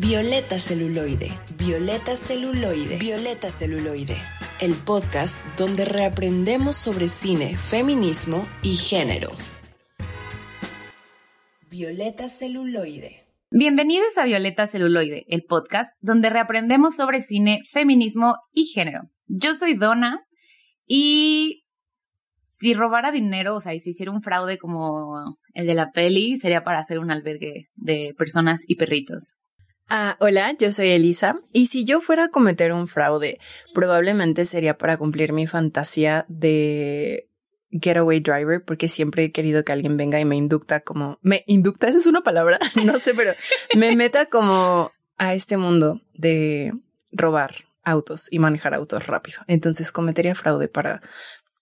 Violeta Celuloide, Violeta Celuloide, Violeta Celuloide, el podcast donde reaprendemos sobre cine, feminismo y género. Violeta Celuloide. Bienvenidos a Violeta Celuloide, el podcast donde reaprendemos sobre cine, feminismo y género. Yo soy Donna y si robara dinero, o sea, y si hiciera un fraude como el de la peli, sería para hacer un albergue de personas y perritos. Ah, hola, yo soy Elisa y si yo fuera a cometer un fraude, probablemente sería para cumplir mi fantasía de getaway driver porque siempre he querido que alguien venga y me inducta como me inducta, esa es una palabra, no sé, pero me meta como a este mundo de robar autos y manejar autos rápido. Entonces cometería fraude para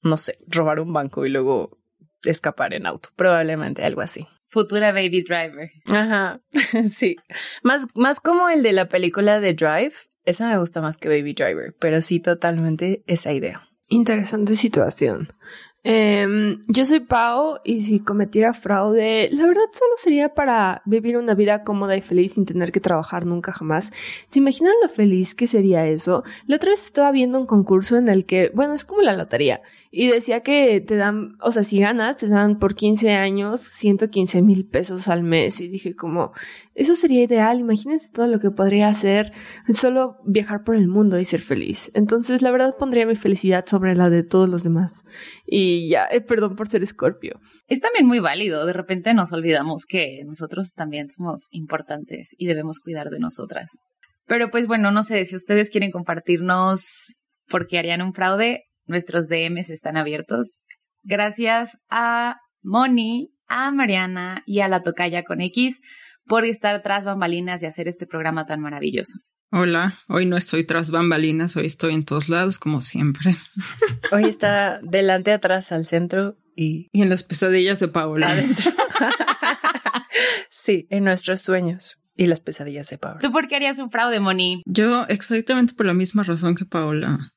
no sé, robar un banco y luego escapar en auto, probablemente algo así futura baby driver. Ajá, sí. Más, más como el de la película de Drive. Esa me gusta más que Baby Driver, pero sí totalmente esa idea. Interesante situación. Em, yo soy Pau y si cometiera fraude, la verdad solo sería para vivir una vida cómoda y feliz sin tener que trabajar nunca jamás. ¿Se imaginan lo feliz que sería eso? La otra vez estaba viendo un concurso en el que, bueno, es como la lotería y decía que te dan, o sea, si ganas, te dan por 15 años 115 mil pesos al mes. Y dije como, eso sería ideal. Imagínense todo lo que podría hacer solo viajar por el mundo y ser feliz. Entonces, la verdad, pondría mi felicidad sobre la de todos los demás. Y ya, eh, perdón por ser escorpio. Es también muy válido. De repente nos olvidamos que nosotros también somos importantes y debemos cuidar de nosotras. Pero pues bueno, no sé si ustedes quieren compartirnos por qué harían un fraude Nuestros DMs están abiertos. Gracias a Moni, a Mariana y a la Tocaya con X por estar tras bambalinas y hacer este programa tan maravilloso. Hola, hoy no estoy tras bambalinas, hoy estoy en todos lados como siempre. Hoy está delante, atrás, al centro y... Y en las pesadillas de Paola. Adentro. sí, en nuestros sueños y las pesadillas de Paola. ¿Tú por qué harías un fraude, Moni? Yo exactamente por la misma razón que Paola.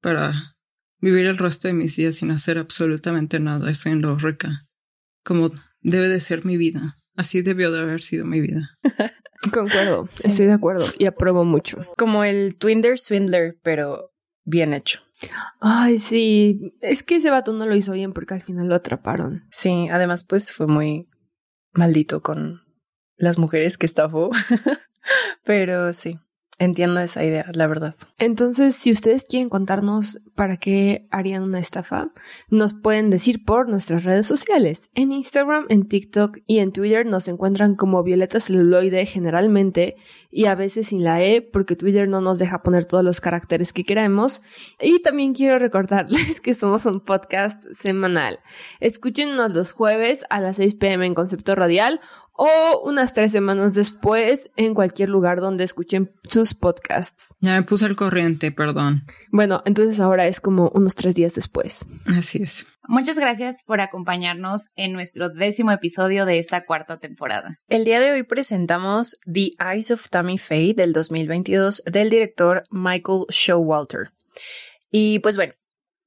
Para vivir el resto de mis días sin hacer absolutamente nada, siendo rica, como debe de ser mi vida. Así debió de haber sido mi vida. Concuerdo, estoy de acuerdo y apruebo mucho. Como el Twinder Swindler, pero bien hecho. Ay, sí, es que ese vato no lo hizo bien porque al final lo atraparon. Sí, además pues fue muy maldito con las mujeres que estafó, pero sí. Entiendo esa idea, la verdad. Entonces, si ustedes quieren contarnos para qué harían una estafa, nos pueden decir por nuestras redes sociales. En Instagram, en TikTok y en Twitter nos encuentran como Violeta Celuloide generalmente y a veces sin la E porque Twitter no nos deja poner todos los caracteres que queremos. Y también quiero recordarles que somos un podcast semanal. Escúchenos los jueves a las 6 pm en Concepto Radial o unas tres semanas después en cualquier lugar donde escuchen sus podcasts. Ya me puse al corriente, perdón. Bueno, entonces ahora es como unos tres días después. Así es. Muchas gracias por acompañarnos en nuestro décimo episodio de esta cuarta temporada. El día de hoy presentamos The Eyes of Tammy Faye del 2022 del director Michael Showalter. Y pues bueno,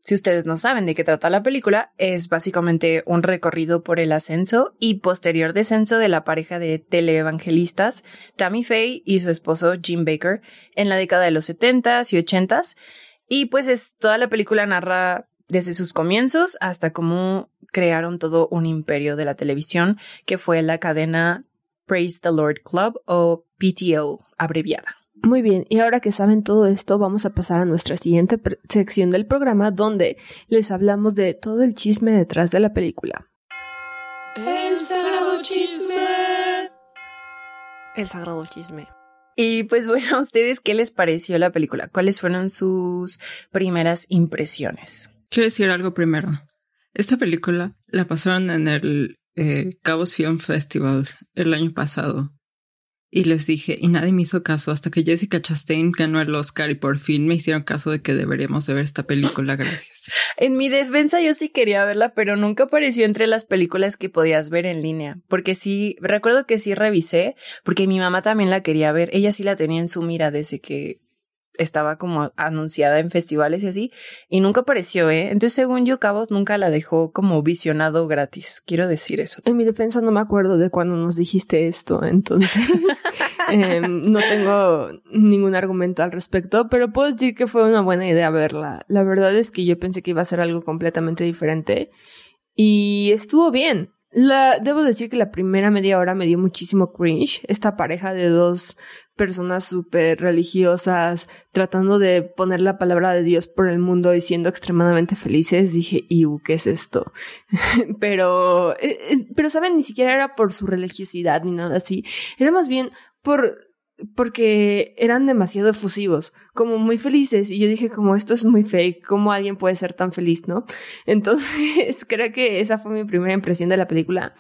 si ustedes no saben de qué trata la película, es básicamente un recorrido por el ascenso y posterior descenso de la pareja de teleevangelistas Tammy Faye y su esposo Jim Baker en la década de los 70s y 80s. Y pues es toda la película narra desde sus comienzos hasta cómo crearon todo un imperio de la televisión que fue la cadena Praise the Lord Club o PTO abreviada. Muy bien, y ahora que saben todo esto, vamos a pasar a nuestra siguiente sección del programa donde les hablamos de todo el chisme detrás de la película. El sagrado chisme. El sagrado chisme. Y pues bueno, ¿a ustedes qué les pareció la película? ¿Cuáles fueron sus primeras impresiones? Quiero decir algo primero. Esta película la pasaron en el eh, Cabos Film Festival el año pasado y les dije, y nadie me hizo caso hasta que Jessica Chastain ganó el Oscar y por fin me hicieron caso de que deberíamos de ver esta película, gracias. En mi defensa yo sí quería verla, pero nunca apareció entre las películas que podías ver en línea, porque sí, recuerdo que sí revisé, porque mi mamá también la quería ver, ella sí la tenía en su mira desde que estaba como anunciada en festivales y así, y nunca apareció, ¿eh? Entonces, según yo, Cabos nunca la dejó como visionado gratis. Quiero decir eso. En mi defensa no me acuerdo de cuando nos dijiste esto, entonces em, no tengo ningún argumento al respecto, pero puedo decir que fue una buena idea verla. La verdad es que yo pensé que iba a ser algo completamente diferente y estuvo bien. La, debo decir que la primera media hora me dio muchísimo cringe. Esta pareja de dos personas súper religiosas tratando de poner la palabra de Dios por el mundo y siendo extremadamente felices. Dije, Iu, ¿qué es esto? pero, eh, eh, pero saben, ni siquiera era por su religiosidad ni nada así. Era más bien por porque eran demasiado efusivos, como muy felices, y yo dije como esto es muy fake, ¿cómo alguien puede ser tan feliz, no? Entonces creo que esa fue mi primera impresión de la película.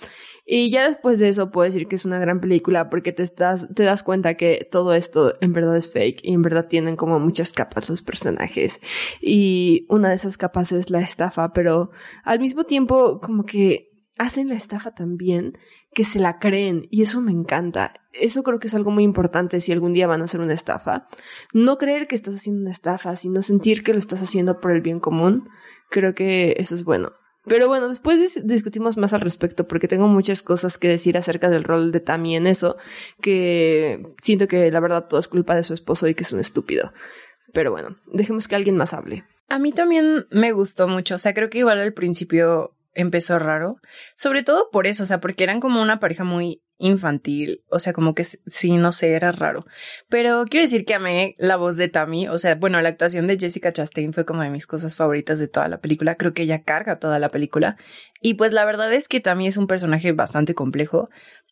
Y ya después de eso puedo decir que es una gran película porque te, estás, te das cuenta que todo esto en verdad es fake y en verdad tienen como muchas capas los personajes. Y una de esas capas es la estafa, pero al mismo tiempo como que hacen la estafa tan bien que se la creen y eso me encanta. Eso creo que es algo muy importante si algún día van a hacer una estafa. No creer que estás haciendo una estafa, sino sentir que lo estás haciendo por el bien común. Creo que eso es bueno. Pero bueno, después discutimos más al respecto porque tengo muchas cosas que decir acerca del rol de Tammy en eso, que siento que la verdad todo es culpa de su esposo y que es un estúpido. Pero bueno, dejemos que alguien más hable. A mí también me gustó mucho, o sea, creo que igual al principio empezó raro. Sobre todo por eso, o sea, porque eran como una pareja muy infantil, o sea, como que sí, no sé, era raro. Pero quiero decir que amé la voz de Tammy, o sea, bueno, la actuación de Jessica Chastain fue como de mis cosas favoritas de toda la película, creo que ella carga toda la película. Y pues la verdad es que Tammy es un personaje bastante complejo,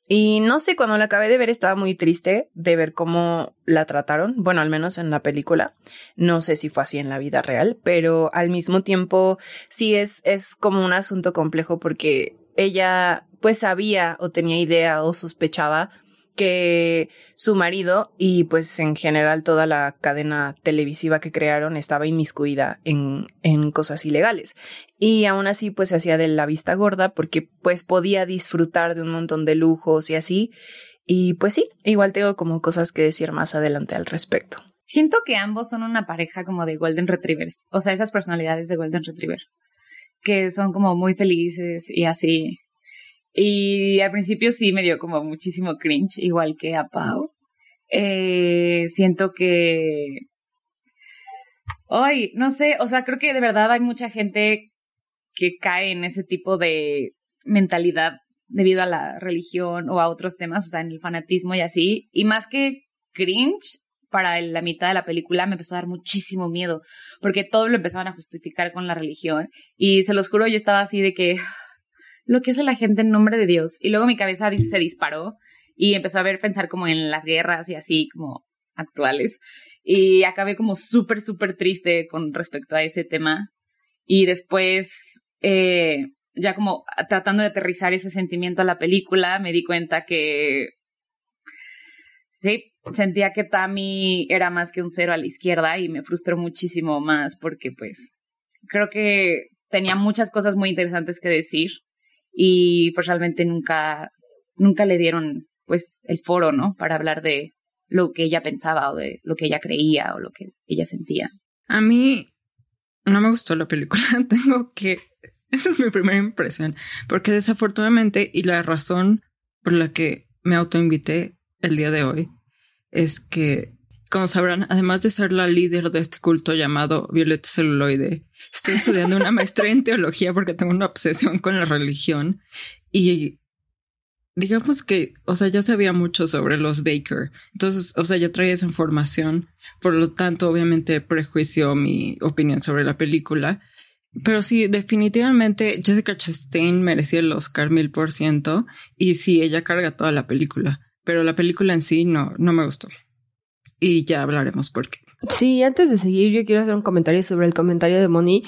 y no sé, cuando la acabé de ver estaba muy triste de ver cómo la trataron, bueno, al menos en la película. No sé si fue así en la vida real, pero al mismo tiempo sí es, es como un asunto complejo porque ella pues sabía o tenía idea o sospechaba que su marido y pues en general toda la cadena televisiva que crearon estaba inmiscuida en, en cosas ilegales. Y aún así pues se hacía de la vista gorda porque pues podía disfrutar de un montón de lujos y así. Y pues sí, igual tengo como cosas que decir más adelante al respecto. Siento que ambos son una pareja como de Golden Retrievers, o sea, esas personalidades de Golden Retriever, que son como muy felices y así, y al principio sí me dio como muchísimo cringe, igual que a Pau. Eh, siento que... Ay, no sé, o sea, creo que de verdad hay mucha gente que cae en ese tipo de mentalidad debido a la religión o a otros temas, o sea, en el fanatismo y así. Y más que cringe, para la mitad de la película me empezó a dar muchísimo miedo, porque todo lo empezaban a justificar con la religión. Y se los juro, yo estaba así de que, lo que hace la gente en nombre de Dios. Y luego mi cabeza se disparó y empezó a ver, pensar como en las guerras y así como actuales. Y acabé como súper, súper triste con respecto a ese tema. Y después, eh, ya como tratando de aterrizar ese sentimiento a la película, me di cuenta que sí, sentía que Tammy era más que un cero a la izquierda y me frustró muchísimo más porque pues creo que tenía muchas cosas muy interesantes que decir y pues realmente nunca, nunca le dieron pues el foro, ¿no? Para hablar de lo que ella pensaba o de lo que ella creía o lo que ella sentía. A mí no me gustó la película, tengo que... Esa es mi primera impresión, porque desafortunadamente y la razón por la que me autoinvité el día de hoy es que como sabrán, además de ser la líder de este culto llamado Violeta Celuloide, estoy estudiando una maestría en teología porque tengo una obsesión con la religión y digamos que, o sea, ya sabía mucho sobre los Baker. Entonces, o sea, ya traía esa información. Por lo tanto, obviamente prejuicio mi opinión sobre la película. Pero sí, definitivamente Jessica Chastain merecía el Oscar mil por ciento. Y sí, ella carga toda la película. Pero la película en sí no, no me gustó y ya hablaremos por qué. Sí, antes de seguir, yo quiero hacer un comentario sobre el comentario de Moni.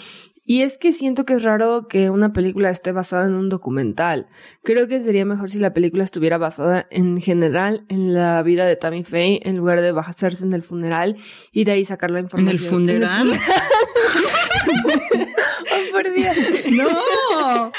Y es que siento que es raro que una película esté basada en un documental. Creo que sería mejor si la película estuviera basada en general en la vida de Tammy Faye en lugar de basarse en el funeral y de ahí sacar la información. ¿En el funeral? oh, por Dios. No.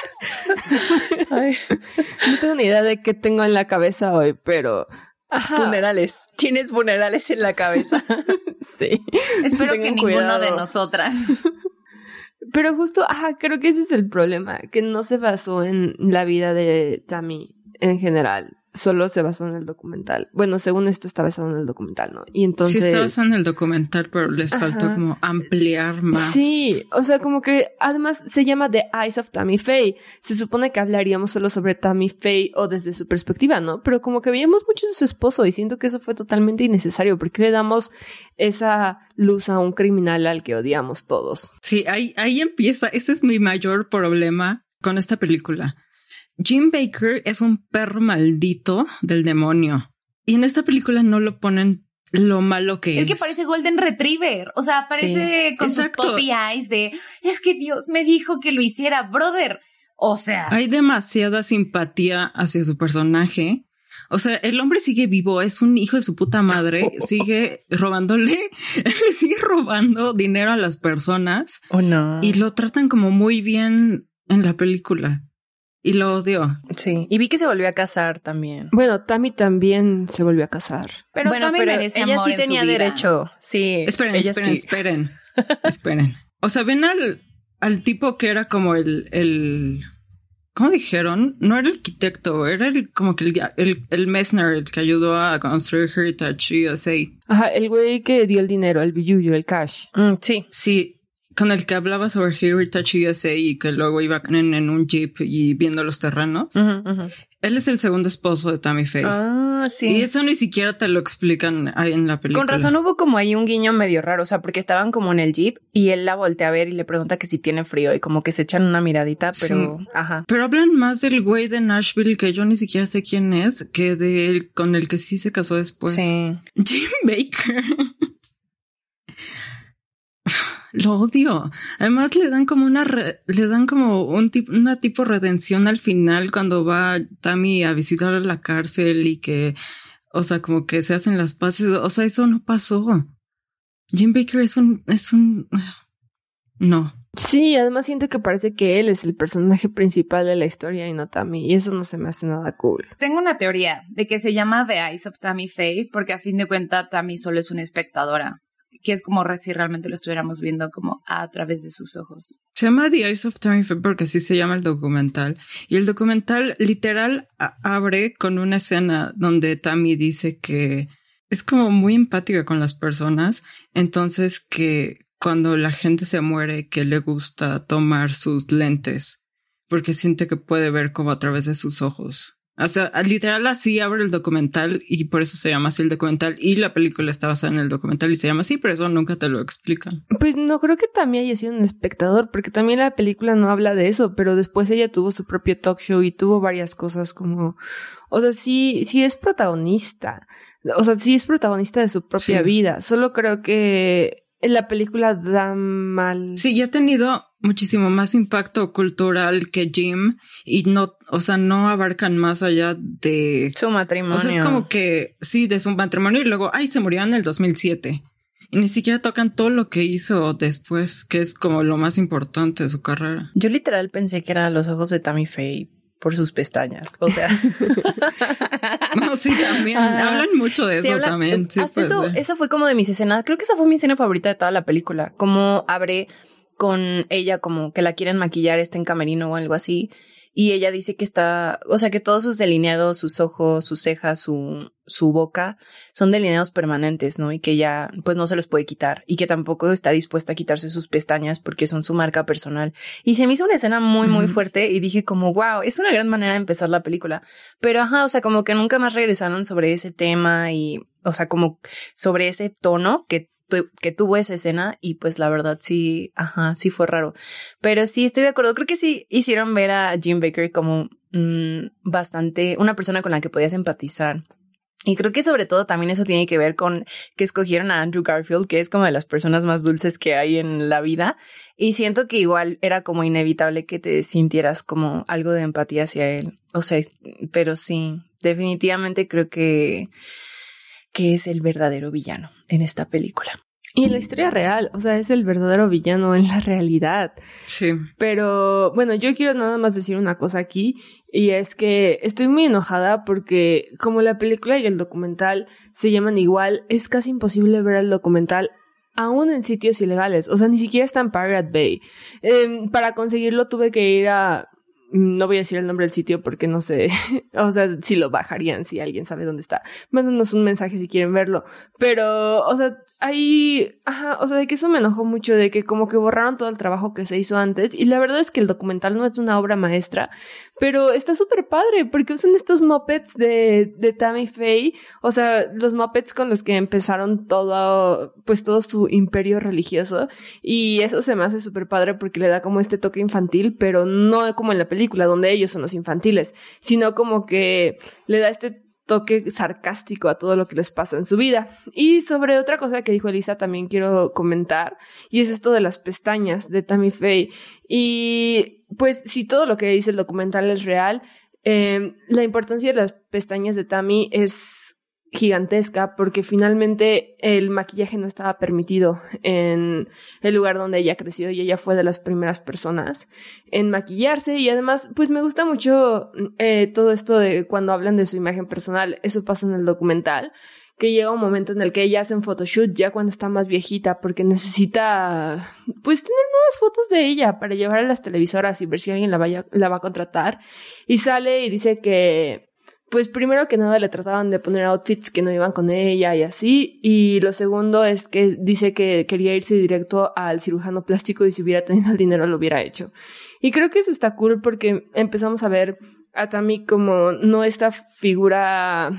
no tengo ni idea de qué tengo en la cabeza hoy, pero Funerales. Tienes funerales en la cabeza. sí. Espero que ninguno de nosotras. Pero justo, ajá, creo que ese es el problema, que no se basó en la vida de Tammy en general solo se basó en el documental. Bueno, según esto está basado en el documental, ¿no? Y entonces... Sí, está basado en el documental, pero les faltó como ampliar más. Sí, o sea, como que además se llama The Eyes of Tammy Faye. Se supone que hablaríamos solo sobre Tammy Faye o desde su perspectiva, ¿no? Pero como que veíamos mucho de su esposo y siento que eso fue totalmente innecesario porque le damos esa luz a un criminal al que odiamos todos. Sí, ahí, ahí empieza. Ese es mi mayor problema con esta película Jim Baker es un perro maldito del demonio. Y en esta película no lo ponen lo malo que es. Es que parece Golden Retriever. O sea, parece con sus poppy eyes de es que Dios me dijo que lo hiciera, brother. O sea. Hay demasiada simpatía hacia su personaje. O sea, el hombre sigue vivo, es un hijo de su puta madre, sigue robándole, le sigue robando dinero a las personas. Oh, no. Y lo tratan como muy bien en la película y lo odió. Sí, y vi que se volvió a casar también. Bueno, Tammy también se volvió a casar. Pero bueno, pero ella sí tenía derecho. Sí. Esperen, esperen, esperen. esperen. O sea, ven al, al tipo que era como el, el ¿Cómo dijeron? No era el arquitecto, era el, como que el, el, el Messner, el que ayudó a construir Heritage USA. Ajá, el güey que dio el dinero, el billuyo, el cash. Mm, sí. Sí, con el que hablaba sobre Heritage USA y que luego iba en, un jeep y viendo los terrenos. Él es el segundo esposo de Tammy Faye. Ah, sí. Y eso ni siquiera te lo explican ahí en la película. Con razón hubo como ahí un guiño medio raro, o sea, porque estaban como en el jeep y él la voltea a ver y le pregunta que si tiene frío y como que se echan una miradita, pero ajá. Pero hablan más del güey de Nashville que yo ni siquiera sé quién es, que de él con el que sí se casó después. Sí. Jim Baker. lo odio. Además le dan como una le dan como un tipo una tipo redención al final cuando va Tammy a visitar a la cárcel y que o sea, como que se hacen las paces, o sea, eso no pasó. Jim Baker es un es un no. Sí, además siento que parece que él es el personaje principal de la historia y no Tammy, y eso no se me hace nada cool. Tengo una teoría de que se llama The Eyes of Tammy Faye porque a fin de cuentas Tammy solo es una espectadora que es como si realmente lo estuviéramos viendo como a través de sus ojos. Se llama The Eyes of Tammy Faye porque así se llama el documental. Y el documental literal abre con una escena donde Tammy dice que es como muy empática con las personas. Entonces que cuando la gente se muere, que le gusta tomar sus lentes porque siente que puede ver como a través de sus ojos. O sea, literal así abre el documental y por eso se llama así el documental y la película está basada en el documental y se llama así, pero eso nunca te lo explican. Pues no creo que también haya sido un espectador, porque también la película no habla de eso, pero después ella tuvo su propio talk show y tuvo varias cosas como, o sea, sí, sí es protagonista, o sea, sí es protagonista de su propia vida, solo creo que en la película da mal. Sí, ya ha tenido muchísimo más impacto cultural que Jim y no, o sea, no abarcan más allá de su matrimonio. O sea, es como que sí, de su matrimonio y luego, ay, se murió en el 2007. Y ni siquiera tocan todo lo que hizo después, que es como lo más importante de su carrera. Yo literal pensé que eran los ojos de Tammy Faye por sus pestañas. O sea. no, sí, también. hablan mucho de eso también. hasta pues, eso, esa fue como de mis escenas. Creo que esa fue mi escena favorita de toda la película. Como abre con ella como que la quieren maquillar, está en camerino o algo así. Y ella dice que está, o sea, que todos sus delineados, sus ojos, sus cejas, su, su boca, son delineados permanentes, ¿no? Y que ella, pues no se los puede quitar. Y que tampoco está dispuesta a quitarse sus pestañas porque son su marca personal. Y se me hizo una escena muy, muy fuerte y dije como, wow, es una gran manera de empezar la película. Pero ajá, o sea, como que nunca más regresaron sobre ese tema y, o sea, como sobre ese tono que que tuvo esa escena y pues la verdad sí, ajá, sí fue raro. Pero sí estoy de acuerdo, creo que sí hicieron ver a Jim Baker como mm, bastante una persona con la que podías empatizar. Y creo que sobre todo también eso tiene que ver con que escogieron a Andrew Garfield, que es como de las personas más dulces que hay en la vida. Y siento que igual era como inevitable que te sintieras como algo de empatía hacia él. O sea, pero sí, definitivamente creo que que es el verdadero villano en esta película. Y en la historia real, o sea, es el verdadero villano en la realidad. Sí. Pero bueno, yo quiero nada más decir una cosa aquí, y es que estoy muy enojada porque como la película y el documental se llaman igual, es casi imposible ver el documental aún en sitios ilegales. O sea, ni siquiera está en Pirate Bay. Em, para conseguirlo tuve que ir a no voy a decir el nombre del sitio porque no sé, o sea, si lo bajarían, si alguien sabe dónde está. Mándanos un mensaje si quieren verlo. Pero, o sea, ahí, ajá, o sea, de que eso me enojó mucho, de que como que borraron todo el trabajo que se hizo antes. Y la verdad es que el documental no es una obra maestra, pero está súper padre porque usan estos mopeds de, de Tammy Faye, o sea, los mopeds con los que empezaron todo, pues todo su imperio religioso. Y eso se me hace súper padre porque le da como este toque infantil, pero no como en la película donde ellos son los infantiles, sino como que le da este toque sarcástico a todo lo que les pasa en su vida. Y sobre otra cosa que dijo Elisa también quiero comentar, y es esto de las pestañas de Tammy Faye. Y pues si todo lo que dice el documental es real, eh, la importancia de las pestañas de Tammy es gigantesca porque finalmente el maquillaje no estaba permitido en el lugar donde ella creció y ella fue de las primeras personas en maquillarse. Y además pues me gusta mucho eh, todo esto de cuando hablan de su imagen personal, eso pasa en el documental que llega un momento en el que ella hace un photoshoot ya cuando está más viejita porque necesita pues tener nuevas fotos de ella para llevar a las televisoras y ver si alguien la, vaya, la va a contratar. Y sale y dice que pues primero que nada le trataban de poner outfits que no iban con ella y así. Y lo segundo es que dice que quería irse directo al cirujano plástico y si hubiera tenido el dinero lo hubiera hecho. Y creo que eso está cool porque empezamos a ver a Tammy como no esta figura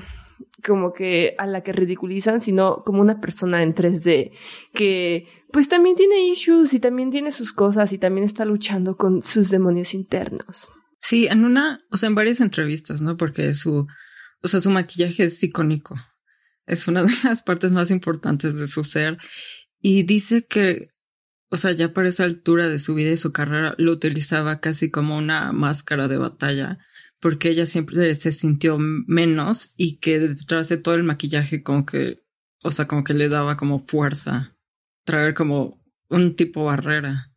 como que a la que ridiculizan, sino como una persona en 3D que pues también tiene issues y también tiene sus cosas y también está luchando con sus demonios internos. Sí, en una, o sea, en varias entrevistas, ¿no? Porque su, o sea, su maquillaje es icónico. Es una de las partes más importantes de su ser. Y dice que, o sea, ya para esa altura de su vida y su carrera lo utilizaba casi como una máscara de batalla, porque ella siempre se sintió menos y que detrás de todo el maquillaje como que, o sea, como que le daba como fuerza, traer como un tipo barrera.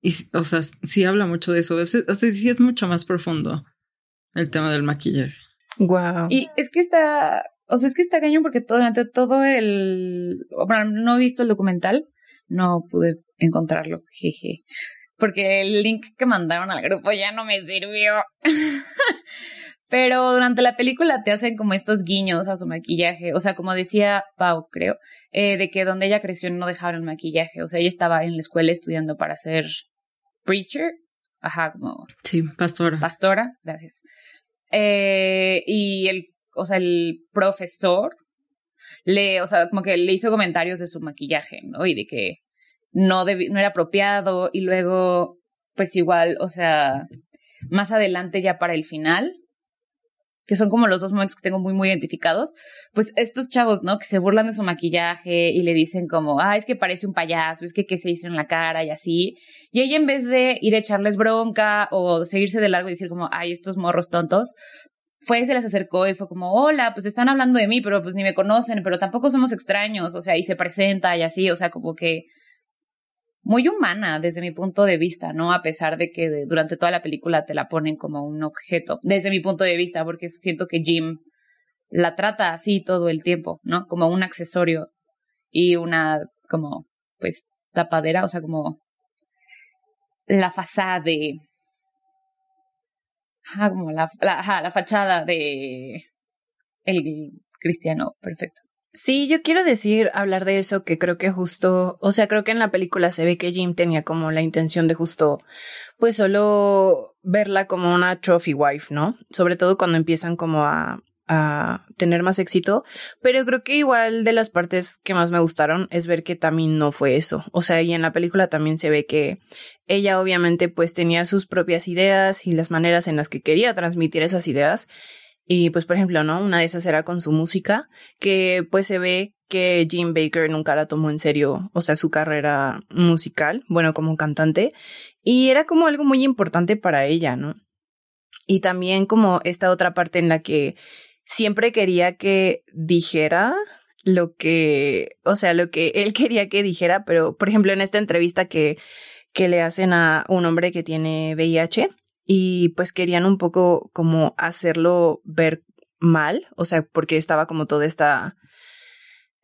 Y, o sea, sí habla mucho de eso. o sea, sí es mucho más profundo el tema del maquillaje. Wow. Y es que está, o sea, es que está cañón porque todo, durante todo el, bueno, no he visto el documental, no pude encontrarlo, jeje. Porque el link que mandaron al grupo ya no me sirvió. Pero durante la película te hacen como estos guiños a su maquillaje. O sea, como decía Pau, creo, eh, de que donde ella creció no dejaron el maquillaje. O sea, ella estaba en la escuela estudiando para ser preacher. Ajá, como. Sí, pastora. Pastora, gracias. Eh, y el, o sea, el profesor le, o sea, como que le hizo comentarios de su maquillaje, ¿no? Y de que no, no era apropiado. Y luego, pues igual, o sea, más adelante ya para el final, que son como los dos momentos que tengo muy, muy identificados, pues estos chavos, ¿no? Que se burlan de su maquillaje y le dicen como, ah, es que parece un payaso, es que qué se hizo en la cara y así. Y ella en vez de ir a echarles bronca o seguirse de largo y decir como, ay, estos morros tontos, fue, se les acercó y fue como, hola, pues están hablando de mí, pero pues ni me conocen, pero tampoco somos extraños, o sea, y se presenta y así, o sea, como que muy humana desde mi punto de vista, ¿no? A pesar de que durante toda la película te la ponen como un objeto, desde mi punto de vista, porque siento que Jim la trata así todo el tiempo, ¿no? Como un accesorio y una, como, pues, tapadera, o sea, como la fachada de... Ah, como la, la, la fachada de el cristiano perfecto. Sí, yo quiero decir, hablar de eso, que creo que justo, o sea, creo que en la película se ve que Jim tenía como la intención de justo, pues solo verla como una trophy wife, ¿no? Sobre todo cuando empiezan como a, a tener más éxito, pero creo que igual de las partes que más me gustaron es ver que también no fue eso. O sea, y en la película también se ve que ella obviamente pues tenía sus propias ideas y las maneras en las que quería transmitir esas ideas y pues, por ejemplo, ¿no? Una de esas era con su música, que pues se ve que Jim Baker nunca la tomó en serio, o sea, su carrera musical, bueno, como cantante, y era como algo muy importante para ella, ¿no? Y también como esta otra parte en la que siempre quería que dijera lo que, o sea, lo que él quería que dijera, pero por ejemplo en esta entrevista que, que le hacen a un hombre que tiene VIH y pues querían un poco como hacerlo ver mal, o sea, porque estaba como toda esta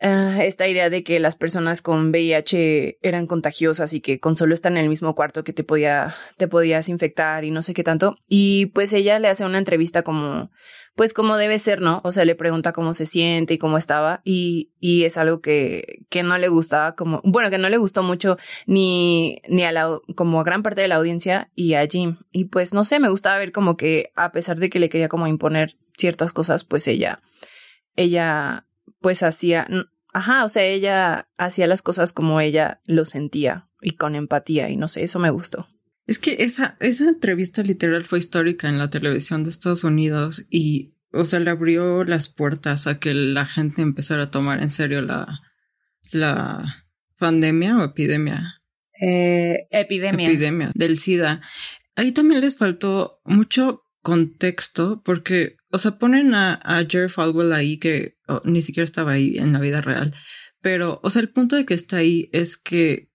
Ah, esta idea de que las personas con VIH eran contagiosas y que con solo estar en el mismo cuarto que te podía, te podías infectar y no sé qué tanto. Y pues ella le hace una entrevista como, pues como debe ser, ¿no? O sea, le pregunta cómo se siente y cómo estaba y, y es algo que, que no le gustaba como, bueno, que no le gustó mucho ni, ni a la, como a gran parte de la audiencia y a Jim. Y pues no sé, me gustaba ver como que a pesar de que le quería como imponer ciertas cosas, pues ella, ella pues hacía, ajá, o sea, ella hacía las cosas como ella lo sentía y con empatía y no sé, eso me gustó. Es que esa, esa entrevista literal fue histórica en la televisión de Estados Unidos y, o sea, le abrió las puertas a que la gente empezara a tomar en serio la, la pandemia o epidemia. Eh, epidemia. Epidemia del SIDA. Ahí también les faltó mucho contexto porque, o sea, ponen a, a Jerry Falwell ahí que ni siquiera estaba ahí en la vida real, pero, o sea, el punto de que está ahí es que,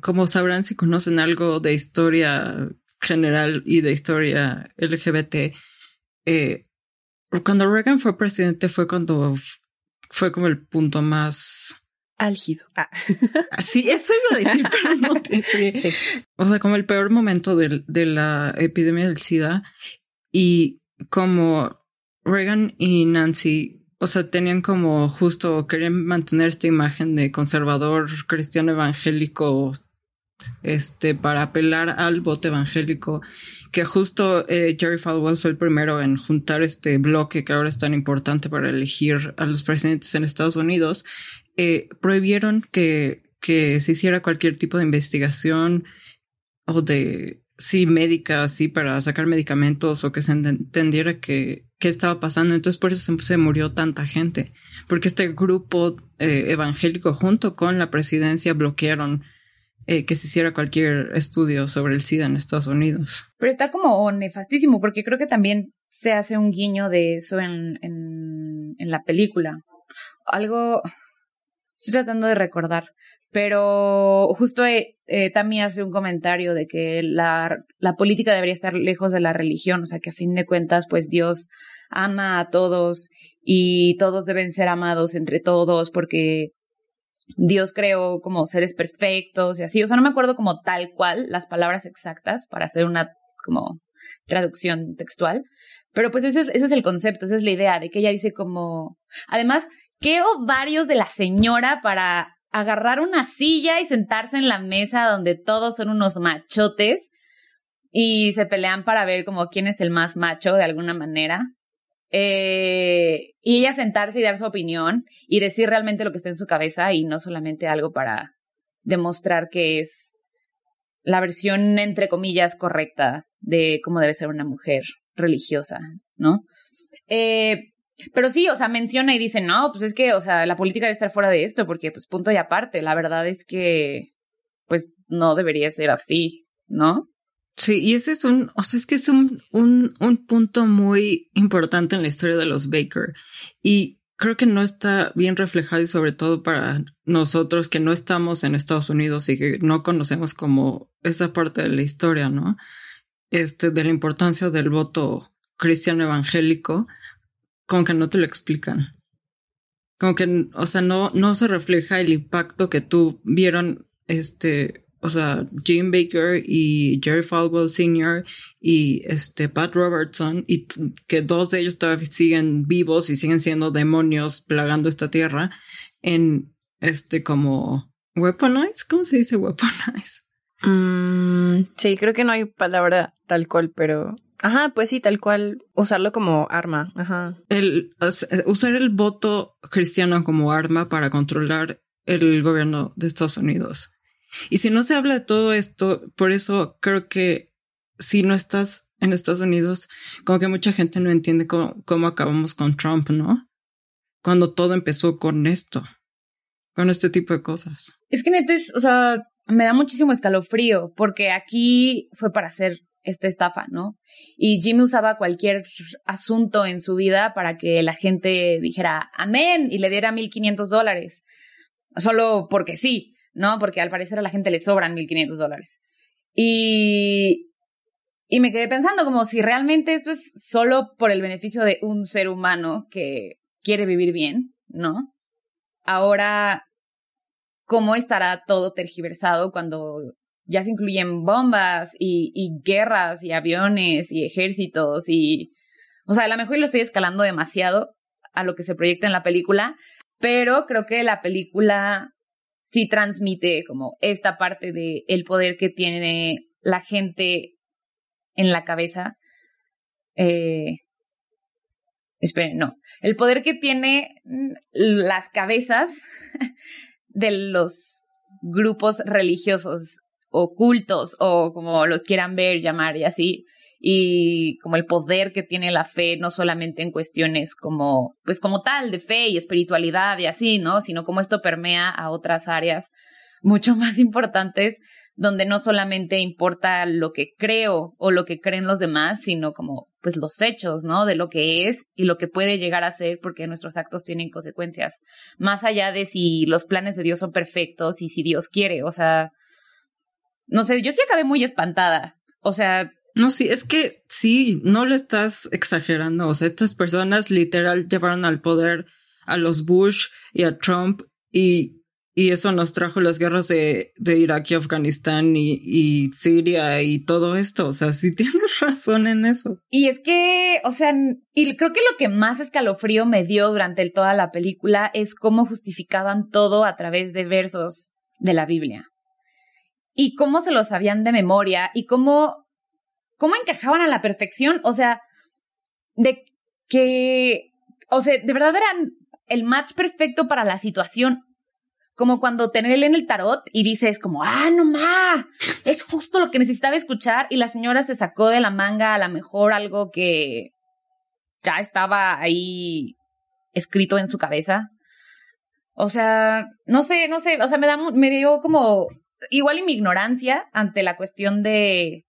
como sabrán si conocen algo de historia general y de historia LGBT, eh, cuando Reagan fue presidente fue cuando fue como el punto más álgido. Ah. Sí, eso iba a decir, pero no te, O sea, como el peor momento de, de la epidemia del SIDA y como Reagan y Nancy, o sea, tenían como justo, querían mantener esta imagen de conservador cristiano evangélico, este, para apelar al voto evangélico, que justo eh, Jerry Falwell fue el primero en juntar este bloque que ahora es tan importante para elegir a los presidentes en Estados Unidos, eh, prohibieron que, que se hiciera cualquier tipo de investigación o de sí, médica, sí, para sacar medicamentos o que se entendiera que, qué estaba pasando. Entonces por eso se, murió tanta gente, porque este grupo eh, evangélico junto con la presidencia bloquearon eh, que se hiciera cualquier estudio sobre el SIDA en Estados Unidos. Pero está como nefastísimo, porque creo que también se hace un guiño de eso en, en, en la película. Algo, estoy tratando de recordar, pero justo eh, eh, también hace un comentario de que la, la política debería estar lejos de la religión, o sea que a fin de cuentas, pues Dios ama a todos y todos deben ser amados entre todos porque Dios creó como seres perfectos y así. O sea, no me acuerdo como tal cual las palabras exactas para hacer una como traducción textual. Pero pues ese es, ese es el concepto, esa es la idea de que ella dice como, además, ¿qué ovarios de la señora para agarrar una silla y sentarse en la mesa donde todos son unos machotes y se pelean para ver como quién es el más macho de alguna manera. Eh, y ella sentarse y dar su opinión y decir realmente lo que está en su cabeza y no solamente algo para demostrar que es la versión entre comillas correcta de cómo debe ser una mujer religiosa, ¿no? Eh, pero sí, o sea, menciona y dice, no, pues es que, o sea, la política debe estar fuera de esto, porque pues punto y aparte, la verdad es que, pues no debería ser así, ¿no? Sí, y ese es un, o sea, es que es un, un, un punto muy importante en la historia de los Baker. Y creo que no está bien reflejado y sobre todo para nosotros que no estamos en Estados Unidos y que no conocemos como esa parte de la historia, ¿no? Este, de la importancia del voto cristiano evangélico como que no te lo explican. Como que, o sea, no, no se refleja el impacto que tuvieron, este, o sea, Jim Baker y Jerry Falwell Sr. y este Pat Robertson, y que dos de ellos todavía siguen vivos y siguen siendo demonios plagando esta tierra en este como weaponize, ¿cómo se dice weaponize? Mm, sí, creo que no hay palabra tal cual, pero Ajá, pues sí, tal cual, usarlo como arma. Ajá. El usar el voto cristiano como arma para controlar el gobierno de Estados Unidos. Y si no se habla de todo esto, por eso creo que si no estás en Estados Unidos, como que mucha gente no entiende cómo, cómo acabamos con Trump, ¿no? Cuando todo empezó con esto, con este tipo de cosas. Es que neta o sea, me da muchísimo escalofrío, porque aquí fue para hacer esta estafa, ¿no? Y Jimmy usaba cualquier asunto en su vida para que la gente dijera amén y le diera 1.500 dólares, solo porque sí, ¿no? Porque al parecer a la gente le sobran 1.500 dólares. Y, y me quedé pensando como si realmente esto es solo por el beneficio de un ser humano que quiere vivir bien, ¿no? Ahora, ¿cómo estará todo tergiversado cuando ya se incluyen bombas y, guerras y aviones y ejércitos y... O sea, a lo mejor lo estoy escalando demasiado a lo que se proyecta en la película, pero creo que la película sí transmite como esta parte de poder que tiene la gente en la cabeza. Eh, esperen, no. El poder que tiene las cabezas de los grupos religiosos ocultos o como los quieran ver, llamar y así, y como el poder que tiene la fe, no solamente en cuestiones como, pues como tal, de fe y espiritualidad y así, ¿no? Sino como esto permea a otras áreas mucho más importantes donde no solamente importa lo que creo o lo que creen los demás, sino como pues los hechos, ¿no? De lo que es y lo que puede llegar a ser porque nuestros actos tienen consecuencias, más allá de si los planes de Dios son perfectos y si Dios quiere, o sea, no sé, yo sí acabé muy espantada. O sea. No, sí, es que sí, no lo estás exagerando. O sea, estas personas literal llevaron al poder a los Bush y a Trump y, y eso nos trajo las guerras de, de Irak y Afganistán y, y Siria y todo esto. O sea, sí tienes razón en eso. Y es que, o sea, y creo que lo que más escalofrío me dio durante toda la película es cómo justificaban todo a través de versos de la Biblia y cómo se lo sabían de memoria y cómo, cómo encajaban a la perfección. O sea, de que, o sea, de verdad eran el match perfecto para la situación. Como cuando tener en el tarot y dices como, ah, no ma, es justo lo que necesitaba escuchar y la señora se sacó de la manga a lo mejor algo que ya estaba ahí escrito en su cabeza. O sea, no sé, no sé, o sea, me da, me dio como igual y mi ignorancia ante la cuestión de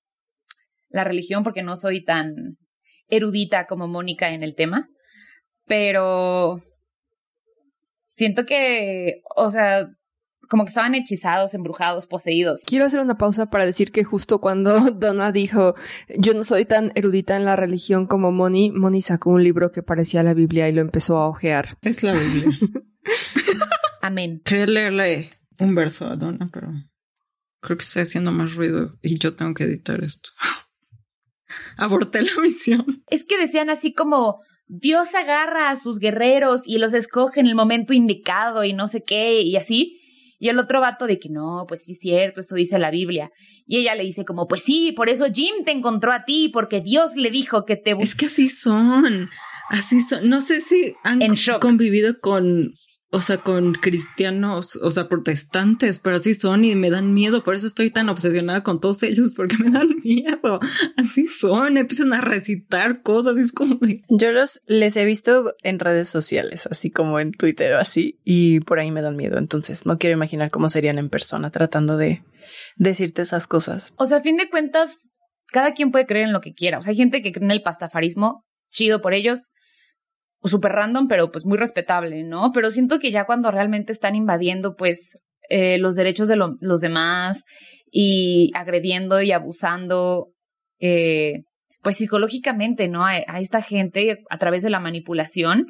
la religión, porque no soy tan erudita como Mónica en el tema, pero siento que, o sea, como que estaban hechizados, embrujados, poseídos. Quiero hacer una pausa para decir que justo cuando Donna dijo, yo no soy tan erudita en la religión como Moni, Moni sacó un libro que parecía la Biblia y lo empezó a ojear. Es la Biblia. Amén. Quería leerle un verso a Donna, pero Creo que estoy haciendo más ruido y yo tengo que editar esto. Aborté la misión. Es que decían así como Dios agarra a sus guerreros y los escoge en el momento indicado y no sé qué y así. Y el otro vato de que no, pues sí es cierto, eso dice la Biblia. Y ella le dice como, pues sí, por eso Jim te encontró a ti, porque Dios le dijo que te... Es que así son, así son. No sé si han convivido con o sea, con cristianos, o sea, protestantes, pero así son y me dan miedo, por eso estoy tan obsesionada con todos ellos, porque me dan miedo, así son, empiezan a recitar cosas, es como Yo los les he visto en redes sociales, así como en Twitter o así, y por ahí me dan miedo, entonces no quiero imaginar cómo serían en persona tratando de decirte esas cosas. O sea, a fin de cuentas, cada quien puede creer en lo que quiera, o sea, hay gente que cree en el pastafarismo, chido por ellos, súper random, pero pues muy respetable, ¿no? Pero siento que ya cuando realmente están invadiendo, pues, eh, los derechos de los demás y agrediendo y abusando, eh, pues psicológicamente, ¿no? A, esta gente a través de la manipulación.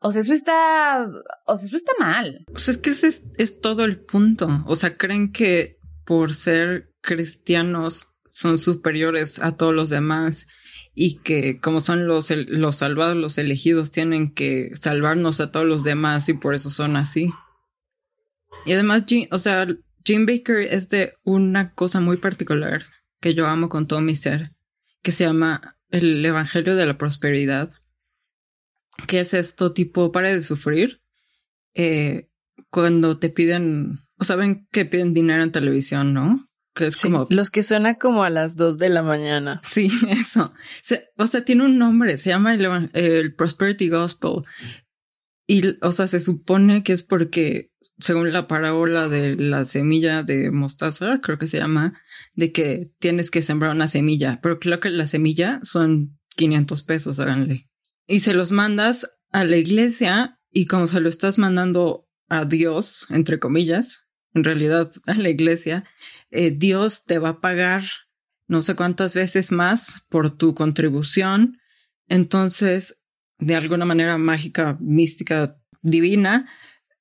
O sea, eso está, o sea, eso está mal. O sea, es que ese es, es todo el punto. O sea, creen que por ser cristianos son superiores a todos los demás y que como son los, los salvados, los elegidos, tienen que salvarnos a todos los demás y por eso son así. Y además, o sea, Jim Baker es de una cosa muy particular que yo amo con todo mi ser, que se llama el Evangelio de la Prosperidad, que es esto tipo, para de sufrir, eh, cuando te piden, o saben que piden dinero en televisión, ¿no? Que es como... Los que suena como a las dos de la mañana. Sí, eso. o sea, tiene un nombre, se llama el, Prosperity Gospel. Y, o sea, se supone que es porque según la parábola de la semilla de mostaza, creo que se llama, de que tienes que sembrar una semilla, pero creo que la semilla son 500 pesos, háganle. Y se los mandas a la iglesia y como se lo estás mandando a Dios, entre comillas, en realidad a la iglesia, eh, Dios te va a pagar no sé cuántas veces más por tu contribución. Entonces, de alguna manera mágica, mística, divina,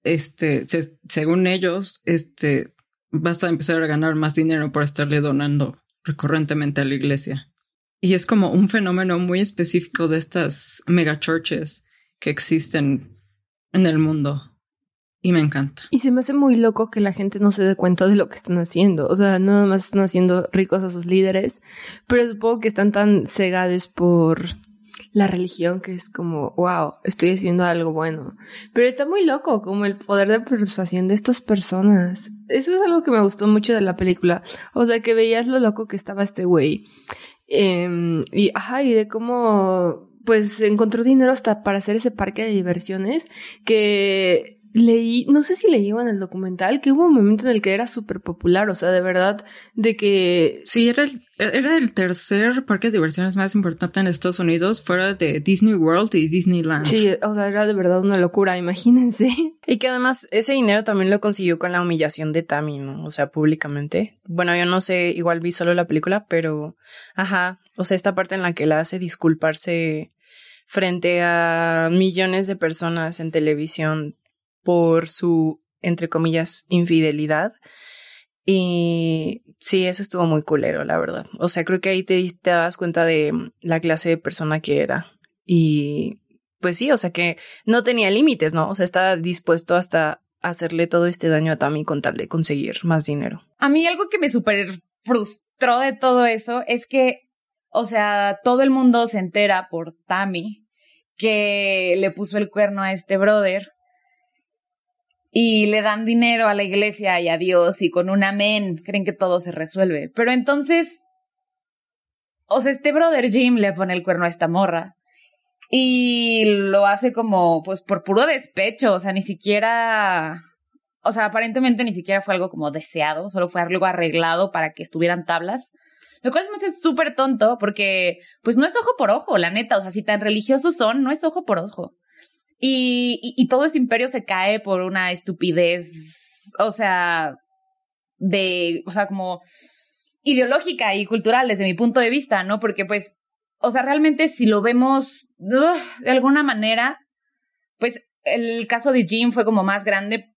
este, según ellos, este, vas a empezar a ganar más dinero por estarle donando recurrentemente a la iglesia. Y es como un fenómeno muy específico de estas mega churches que existen en el mundo. Y me encanta. Y se me hace muy loco que la gente no se dé cuenta de lo que están haciendo. O sea, nada más están haciendo ricos a sus líderes, pero supongo que están tan cegados por la religión que es como, wow, estoy haciendo algo bueno. Pero está muy loco como el poder de persuasión de estas personas. Eso es algo que me gustó mucho de la película. O sea, que veías lo loco que estaba este güey. Em, y, ajá, y de cómo, pues, encontró dinero hasta para hacer ese parque de diversiones que leí, no sé si leí en el documental, que hubo un momento en el que era súper popular, o sea, de verdad, de que... Sí, era el, era el tercer parque de diversiones más importante en Estados Unidos, fuera de Disney World y Disneyland. Sí, o sea, era de verdad una locura, imagínense. Y que además ese dinero también lo consiguió con la humillación de Tammy, ¿no? O sea, públicamente. Bueno, yo no sé, igual vi solo la película, pero... Ajá, o sea, esta parte en la que la hace disculparse frente a millones de personas en televisión por su, entre comillas, infidelidad. Y sí, eso estuvo muy culero, la verdad. O sea, creo que ahí te, te das cuenta de la clase de persona que era. Y pues sí, o sea que no tenía límites, ¿no? O sea, estaba dispuesto hasta hacerle todo este daño a Tammy con tal de conseguir más dinero. A mí algo que me súper frustró de todo eso es que, o sea, todo el mundo se entera por Tammy que le puso el cuerno a este brother y le dan dinero a la iglesia y a Dios y con un amén creen que todo se resuelve. Pero entonces, o sea, este brother Jim le pone el cuerno a esta morra y lo hace como, pues, por puro despecho, o sea, ni siquiera, o sea, aparentemente ni siquiera fue algo como deseado, solo fue algo arreglado para que estuvieran tablas. Lo cual me hace súper tonto porque, pues, no es ojo por ojo, la neta, o sea, si tan religiosos son, no es ojo por ojo. Y, todo ese imperio se cae por una estupidez, o sea, de, o sea, como ideológica y cultural desde mi punto de vista, ¿no? Porque pues, o sea, realmente si lo vemos de alguna manera, pues el caso de Jim fue como más grande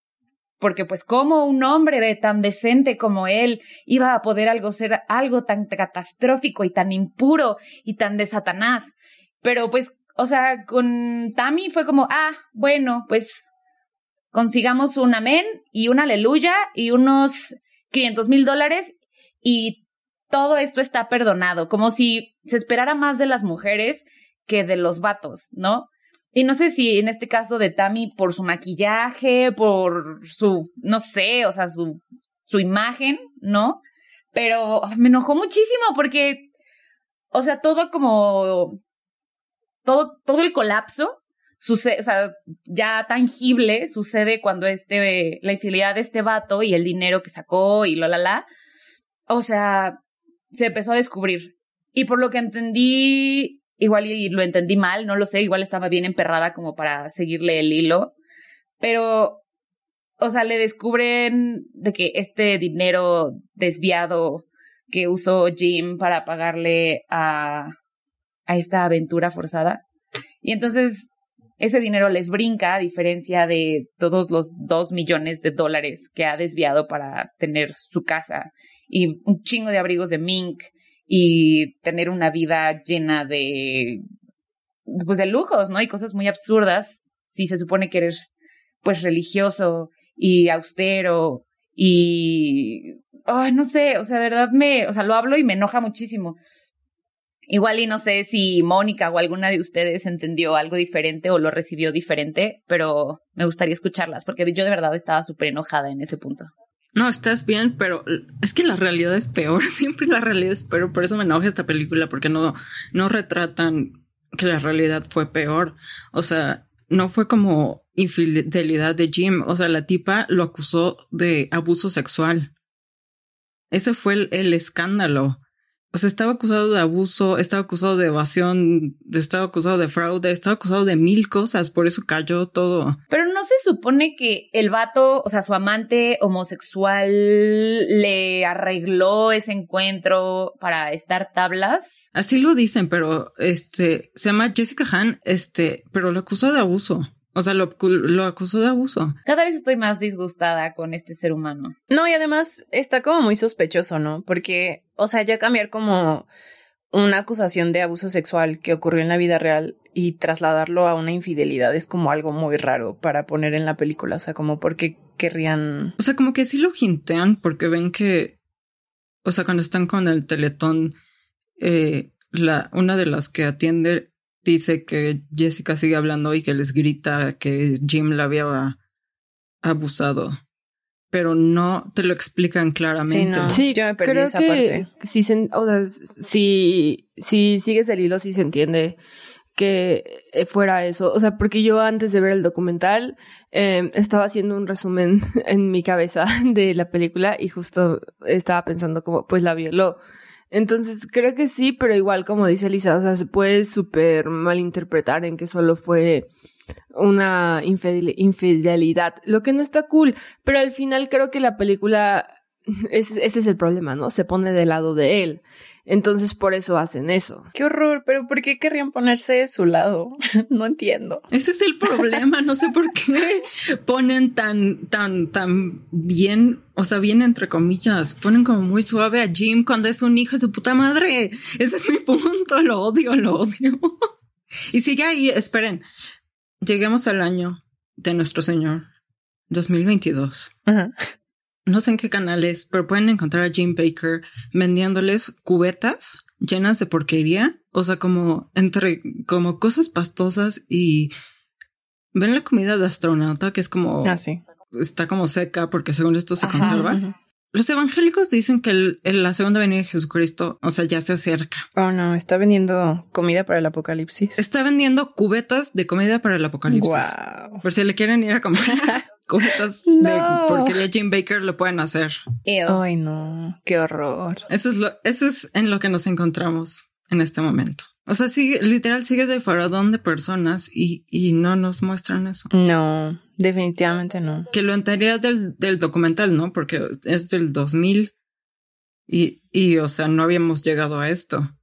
porque pues como un hombre tan decente como él iba a poder algo ser algo tan catastrófico y tan impuro y tan de Satanás. Pero pues o sea, con Tammy fue como, ah, bueno, pues consigamos un amén y un aleluya y unos 500 mil dólares y todo esto está perdonado, como si se esperara más de las mujeres que de los vatos, ¿no? Y no sé si en este caso de Tammy por su maquillaje, por su, no sé, o sea, su, su imagen, ¿no? Pero me enojó muchísimo porque, o sea, todo como todo, todo el colapso sucede, o sea, ya tangible sucede cuando este, la infidelidad de este vato y el dinero que sacó y lo la la, o sea, se empezó a descubrir. Y por lo que entendí, igual y lo entendí mal, no lo sé, igual estaba bien emperrada como para seguirle el hilo, pero, o sea, le descubren de que este dinero desviado que usó Jim para pagarle a a esta aventura forzada. Y entonces ese dinero les brinca a diferencia de todos los dos millones de dólares que ha desviado para tener su casa y un chingo de abrigos de mink y tener una vida llena de pues de lujos, ¿no? Y cosas muy absurdas si se supone que eres pues religioso y austero y no sé, o sea, de verdad me, o sea, lo hablo y me enoja muchísimo Igual y no sé si Mónica o alguna de ustedes entendió algo diferente o lo recibió diferente, pero me gustaría escucharlas porque yo de verdad estaba súper enojada en ese punto. No, estás bien, pero es que la realidad es peor. Siempre la realidad es peor. Por eso me enoja esta película, porque no, no retratan que la realidad fue peor. O sea, no fue como infidelidad de Jim. O sea, la tipa lo acusó de abuso sexual. Ese fue el, el escándalo. O sea, estaba acusado de abuso, estaba acusado de evasión, estaba acusado de fraude, estaba acusado de mil cosas, por eso cayó todo. Pero no se supone que el vato, o sea, su amante homosexual le arregló ese encuentro para estar tablas. Así lo dicen, pero este se llama Jessica Hahn, este, pero lo acusó de abuso. O sea, lo, lo, acusó de abuso. Cada vez estoy más disgustada con este ser humano. No, y además está como muy sospechoso, ¿no? Porque, o sea, ya cambiar como una acusación de abuso sexual que ocurrió en la vida real y trasladarlo a una infidelidad es como algo muy raro para poner en la película. O sea, como porque querrían. O sea, como que sí lo jintean porque ven que. O sea, cuando están con el teletón, eh, la, una de las que atiende dice que Jessica sigue hablando y que les grita que Jim la había abusado. Pero no te lo explican claramente. Sí, yo me perdí esa parte. Si, o sea, si, si sigues el hilo, sí se entiende que fuera eso. O sea, porque yo antes de ver el documental em, estaba haciendo un resumen en mi cabeza de la película y justo estaba pensando como, pues la violó. Entonces, creo que sí, pero igual, como dice Lisa, o sea, se puede súper malinterpretar en que solo fue una infidelidad, lo que no está cool, pero al final creo que la película, es, este es el problema, ¿no? Se pone del lado de él. Entonces por eso hacen eso. Qué horror, pero ¿por qué querrían ponerse de su lado? no entiendo. Ese es el problema, no sé por qué ponen tan, tan, tan bien, o sea, bien entre comillas, ponen como muy suave a Jim cuando es un hijo de su puta madre. Ese es mi punto, lo odio, lo odio. y sigue ahí, esperen, lleguemos al año de nuestro Señor, 2022. Ajá no sé en qué canales, pero pueden encontrar a Jim Baker vendiéndoles cubetas llenas de porquería, o sea, como entre, como cosas pastosas y ven la comida de astronauta que es como, ah, sí. está como seca porque según esto se conserva. Los evangélicos dicen que el, la segunda venida de Jesucristo, o sea, ya se acerca. Oh, no, está vendiendo comida para el apocalipsis. Está vendiendo cubetas de comida para el apocalipsis. Wow. Por si le quieren ir a comer. cosas de porquería Jim Baker lo pueden hacer. Ay, no, qué horror. Eso es lo, eso es en lo que nos encontramos en este momento. O sea, sigue, literal sigue de faradón de personas y, y no nos muestran eso. No, definitivamente no. Que lo entraría del, del documental, ¿no? Porque es del 2000 y, y, o sea, no habíamos llegado a esto.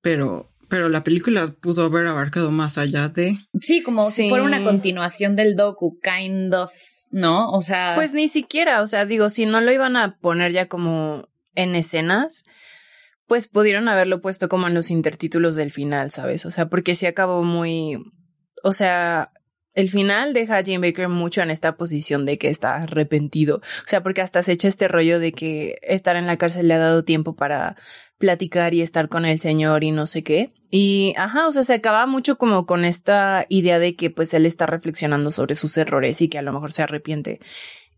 Pero pero la película pudo haber abarcado más allá de. Sí, como si fuera una continuación del docu, kind of, ¿no? O sea. Pues ni siquiera, o sea, digo, si no lo iban a poner ya como en escenas, pues pudieron haberlo puesto como en los intertítulos del final, ¿sabes? O sea, porque sí acabó muy. O sea, el final deja a Jim Baker mucho en esta posición de que está arrepentido. O sea, porque hasta se echa este rollo de que estar en la cárcel le ha dado tiempo para platicar y estar con el Señor y no sé qué. Y, ajá, o sea, se acaba mucho como con esta idea de que pues él está reflexionando sobre sus errores y que a lo mejor se arrepiente.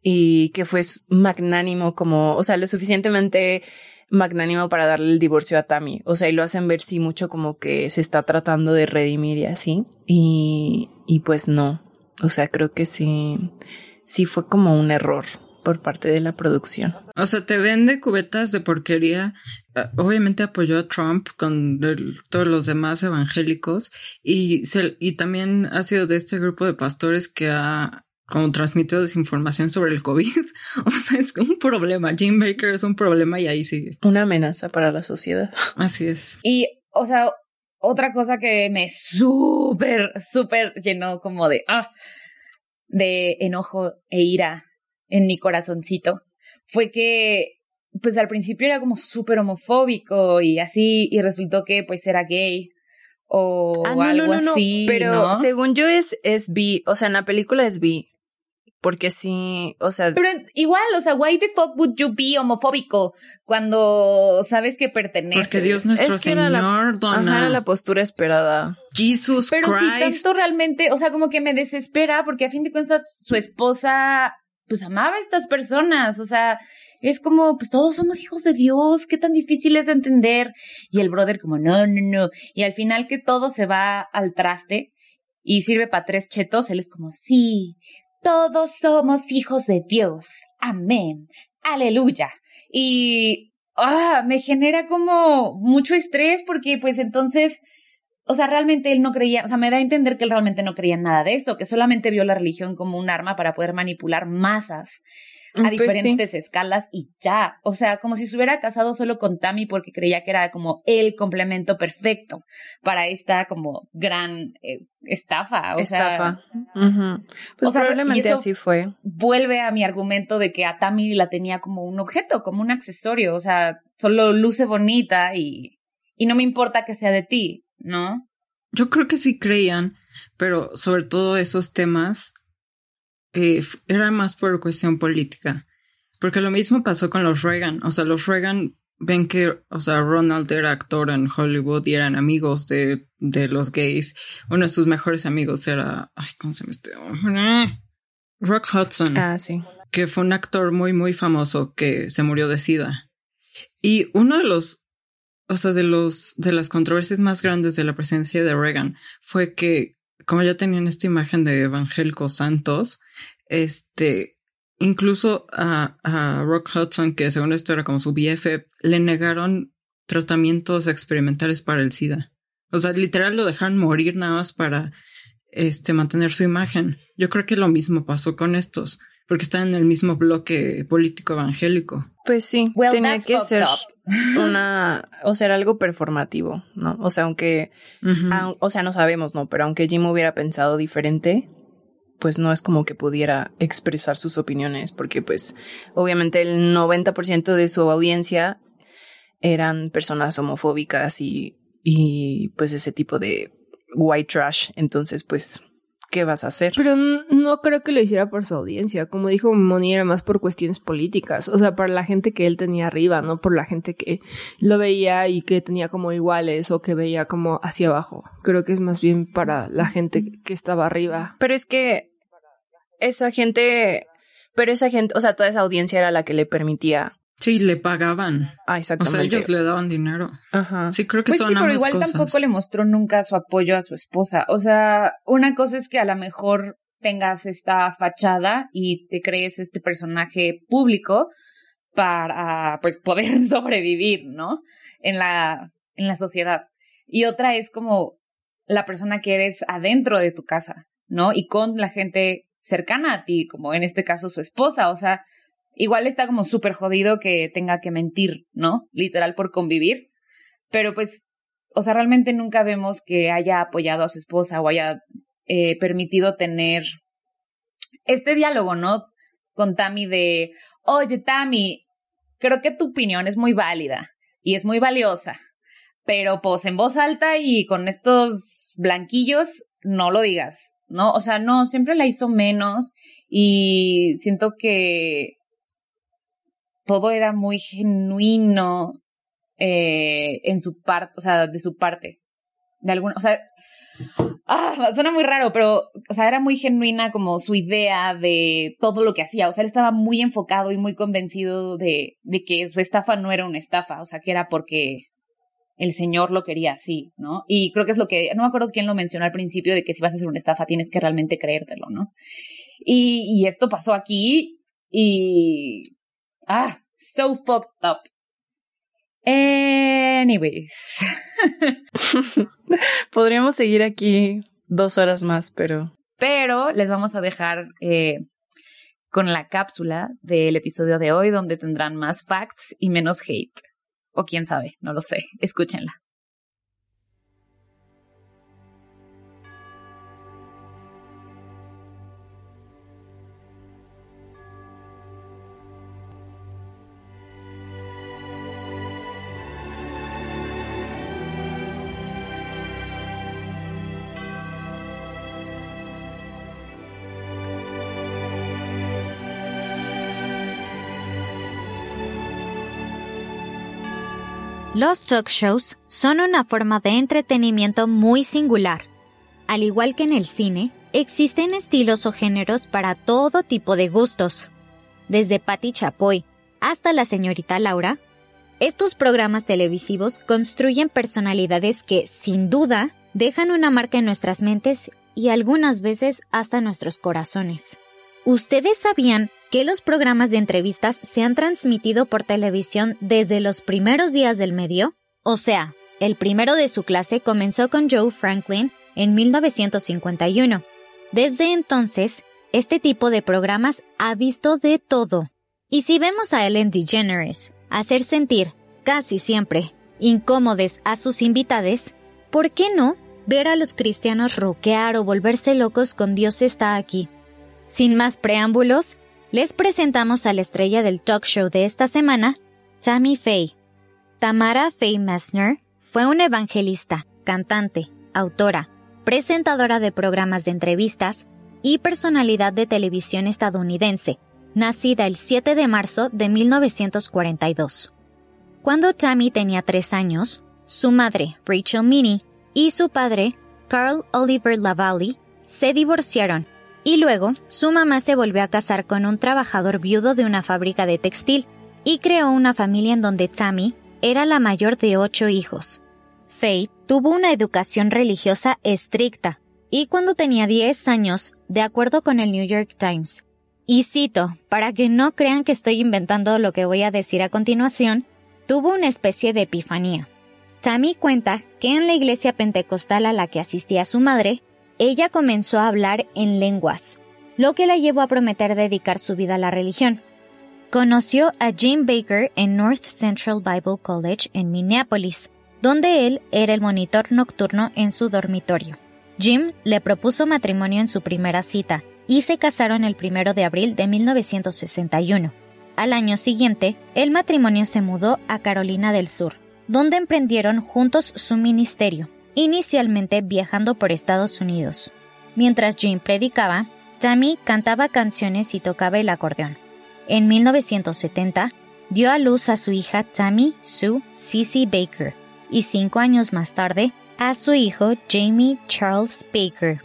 Y que fue magnánimo como, o sea, lo suficientemente magnánimo para darle el divorcio a Tammy. O sea, y lo hacen ver sí mucho como que se está tratando de redimir y así. Y, y pues no. O sea, creo que sí, sí fue como un error por parte de la producción. O sea, te vende cubetas de porquería. Ah, obviamente apoyó a Trump con todos los demás evangélicos y, se, y también ha sido de este grupo de pastores que ha como transmitido desinformación sobre el COVID. o sea, es un problema. Jim Baker es un problema y ahí sigue. Una amenaza para la sociedad. Así es. Y, o sea, otra cosa que me súper, súper llenó como de, ah, de enojo e ira en mi corazoncito fue que pues al principio era como súper homofóbico y así y resultó que pues era gay o ah, algo así. Pero según yo es, es bi, o sea, en la película es bi. Porque sí, o sea. Pero igual, o sea, why the fuck would you be homofóbico cuando sabes que perteneces? Porque Dios nuestro Señor la, dona. la postura esperada. Jesus Pero Christ. sí, tanto realmente, o sea, como que me desespera porque a fin de cuentas su esposa pues amaba a estas personas, o sea, es como, pues todos somos hijos de Dios, qué tan difícil es de entender. Y el brother como, no, no, no. Y al final que todo se va al traste y sirve para tres chetos, él es como, sí, todos somos hijos de Dios. Amén. Aleluya. Y ah, me genera como mucho estrés porque pues entonces, o sea, realmente él no creía, o sea, me da a entender que él realmente no creía en nada de esto, que solamente vio la religión como un arma para poder manipular masas a Pues diferentes escalas y ya. O sea, como si se hubiera casado solo con Tammy porque creía que era como el complemento perfecto para esta como gran eh, estafa. O Estafa. sea. Pues o sea, y probablemente eso- así fue. vuelve a mi argumento de que a Tammy la tenía como un objeto, como un accesorio. O sea, solo luce bonita y, y no me importa que sea de ti, ¿no? Yo creo que sí creían, pero sobre todo esos temas eh, era más por cuestión política. Porque lo mismo pasó con los Reagan. O sea, los Reagan ven que, o sea, Ronald era actor en Hollywood y eran amigos de, de los gays. Uno de sus mejores amigos era, ay, ¿cómo se llama este hombre? Rock Hudson Ah, sí. que fue un actor muy, muy famoso que se murió de SIDA. Y uno de los, o sea, de los, de las controversias más grandes de la presidencia de Reagan fue que, como ya tenían esta imagen de evangélicos santos, este, incluso a, a Rock Hudson, que según esto era como su BF, le negaron tratamientos experimentales para el SIDA. O sea, literal lo dejaron morir nada más para, este, mantener su imagen. Yo creo que lo mismo pasó con estos porque están en el mismo bloque político evangélico. Pues sí, Well, tenía que ser up. Una, o sea, era algo performativo, ¿no? O sea, aunque, o sea, no sabemos, ¿no? Pero aunque Jim hubiera pensado diferente, pues no es como que pudiera expresar sus opiniones, porque pues obviamente el 90% de su audiencia eran personas homofóbicas y, y pues ese tipo de white trash, entonces pues, ¿qué vas a hacer? Pero no creo que lo hiciera por su audiencia. Como dijo Moni, era más por cuestiones políticas. O sea, para la gente que él tenía arriba, no por la gente que lo veía y que tenía como iguales o que veía como hacia abajo. Creo que es más bien para la gente que estaba arriba. Pero es que esa gente, pero esa gente, o sea, toda esa audiencia era la que le permitía. Sí, le pagaban. Ah, O sea, exactamente. ellos le daban dinero. Ajá. Sí, creo que Pues son sí, pero ambas igual cosas. tampoco le mostró nunca su apoyo a su esposa. O sea, una cosa es que a lo mejor tengas esta fachada y te crees este personaje público para pues poder sobrevivir, ¿no? En la, en la sociedad. Y otra es como la persona que eres adentro de tu casa, ¿no? Y con la gente cercana a ti, como en este caso su esposa. O sea, igual está como súper jodido que tenga que mentir, ¿no? Literal por convivir. Pero pues, o sea, realmente nunca vemos que haya apoyado a su esposa o haya eh, permitido tener este diálogo, ¿no? Con Tammy de, oye, Tammy, creo que tu opinión es muy válida y es muy valiosa, pero pues en voz alta y con estos blanquillos, no lo digas, ¿no? O sea, no, siempre la hizo menos y siento que todo era muy genuino eh, en su parte, o sea, de su parte. De alguna, o sea, ah, suena muy raro, pero, o sea, era muy genuina como su idea de todo lo que hacía. O sea, él estaba muy enfocado y muy convencido de, que su estafa no era una estafa, o sea, que era porque el señor lo quería así, ¿no? Y creo que es lo que, no me acuerdo quién lo mencionó al principio, de que si vas a hacer una estafa tienes que realmente creértelo, ¿no? Y, y esto pasó aquí y, ah, so fucked up. Anyways. Podríamos seguir aquí dos horas más, pero Pero les vamos a dejar eh, con la cápsula del episodio de hoy, donde tendrán más facts y menos hate. O quién sabe, no lo sé. Escúchenla. Los talk shows son una forma de entretenimiento muy singular. Al igual que en el cine, existen estilos o géneros para todo tipo de gustos. Desde Patti Chapoy hasta la señorita Laura, estos programas televisivos construyen personalidades que, sin duda, dejan una marca en nuestras mentes y algunas veces hasta nuestros corazones. ¿Ustedes sabían que los programas de entrevistas se han transmitido por televisión desde los primeros días del medio? O sea, el primero de su clase comenzó con Joe Franklin en 1951. Desde entonces, este tipo de programas ha visto de todo. Y si vemos a Ellen DeGeneres hacer sentir, casi siempre, incómodes a sus invitados, ¿por qué no ver a los cristianos roquear o volverse locos con Dios está aquí? Sin más preámbulos, les presentamos a la estrella del talk show de esta semana, Tammy Faye. Tamara Faye Messner fue una evangelista, cantante, autora, presentadora de programas de entrevistas y personalidad de televisión estadounidense, nacida el 7 de marzo de 1942. Cuando Tammy tenía tres años, su madre, Rachel Minnie, y su padre, Carl Oliver Lavallee, se divorciaron y luego su mamá se volvió a casar con un trabajador viudo de una fábrica de textil y creó una familia en donde Tammy era la mayor de ocho hijos. Faye tuvo una educación religiosa estricta y cuando tenía 10 años, de acuerdo con el New York Times, y cito, para que no crean que estoy inventando lo que voy a decir a continuación, tuvo una especie de epifanía. Tammy cuenta que en la iglesia pentecostal a la que asistía su madre, ella comenzó a hablar en lenguas, lo que la llevó a prometer dedicar su vida a la religión. Conoció a Jim Baker en North Central Bible College en Minneapolis, donde él era el monitor nocturno en su dormitorio. Jim le propuso matrimonio en su primera cita y se casaron el primero de abril de 1961. Al año siguiente, el matrimonio se mudó a Carolina del Sur, donde emprendieron juntos su ministerio, inicialmente viajando por Estados Unidos. Mientras Jim predicaba, Tammy cantaba canciones y tocaba el acordeón. En 1970, dio a luz a su hija Tammy Sue Cici Baker y cinco años más tarde a su hijo Jamie Charles Baker.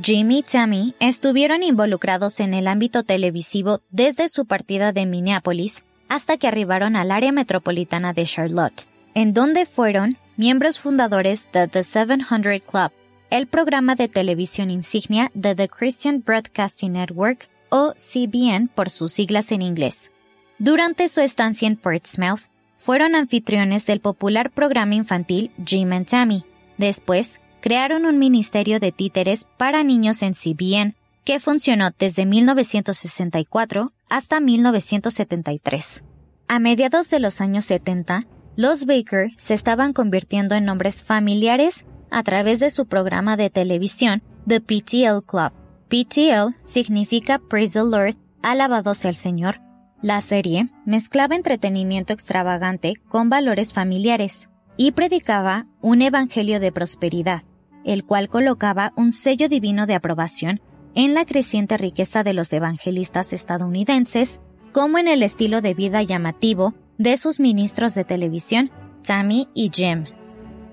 Jimmy y Tammy estuvieron involucrados en el ámbito televisivo desde su partida de Minneapolis hasta que arribaron al área metropolitana de Charlotte, en donde fueron miembros fundadores de The 700 Club, el programa de televisión insignia de The Christian Broadcasting Network, o CBN por sus siglas en inglés. Durante su estancia en Portsmouth, fueron anfitriones del popular programa infantil Jim and Tammy. Después, crearon un ministerio de títeres para niños en CBN, que funcionó desde 1964 hasta 1973. A mediados de los años 70, los Baker se estaban convirtiendo en nombres familiares a través de su programa de televisión The PTL Club. PTL significa Praise the Lord, alabado sea el Señor. La serie mezclaba entretenimiento extravagante con valores familiares y predicaba un evangelio de prosperidad, el cual colocaba un sello divino de aprobación en la creciente riqueza de los evangelistas estadounidenses, como en el estilo de vida llamativo de sus ministros de televisión, Tammy y Jim.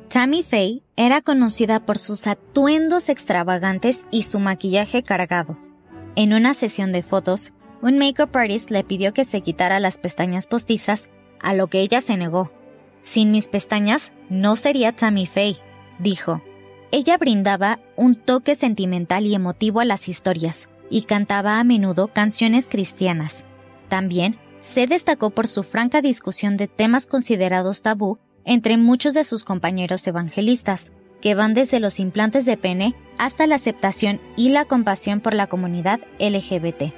Tammy Faye era conocida por sus atuendos extravagantes y su maquillaje cargado. En una sesión de fotos, un make-up artist le pidió que se quitara las pestañas postizas, a lo que ella se negó. Sin mis pestañas no sería Tammy Faye, dijo. Ella brindaba un toque sentimental y emotivo a las historias y cantaba a menudo canciones cristianas. También se destacó por su franca discusión de temas considerados tabú entre muchos de sus compañeros evangelistas, que van desde los implantes de pene hasta la aceptación y la compasión por la comunidad LGBT.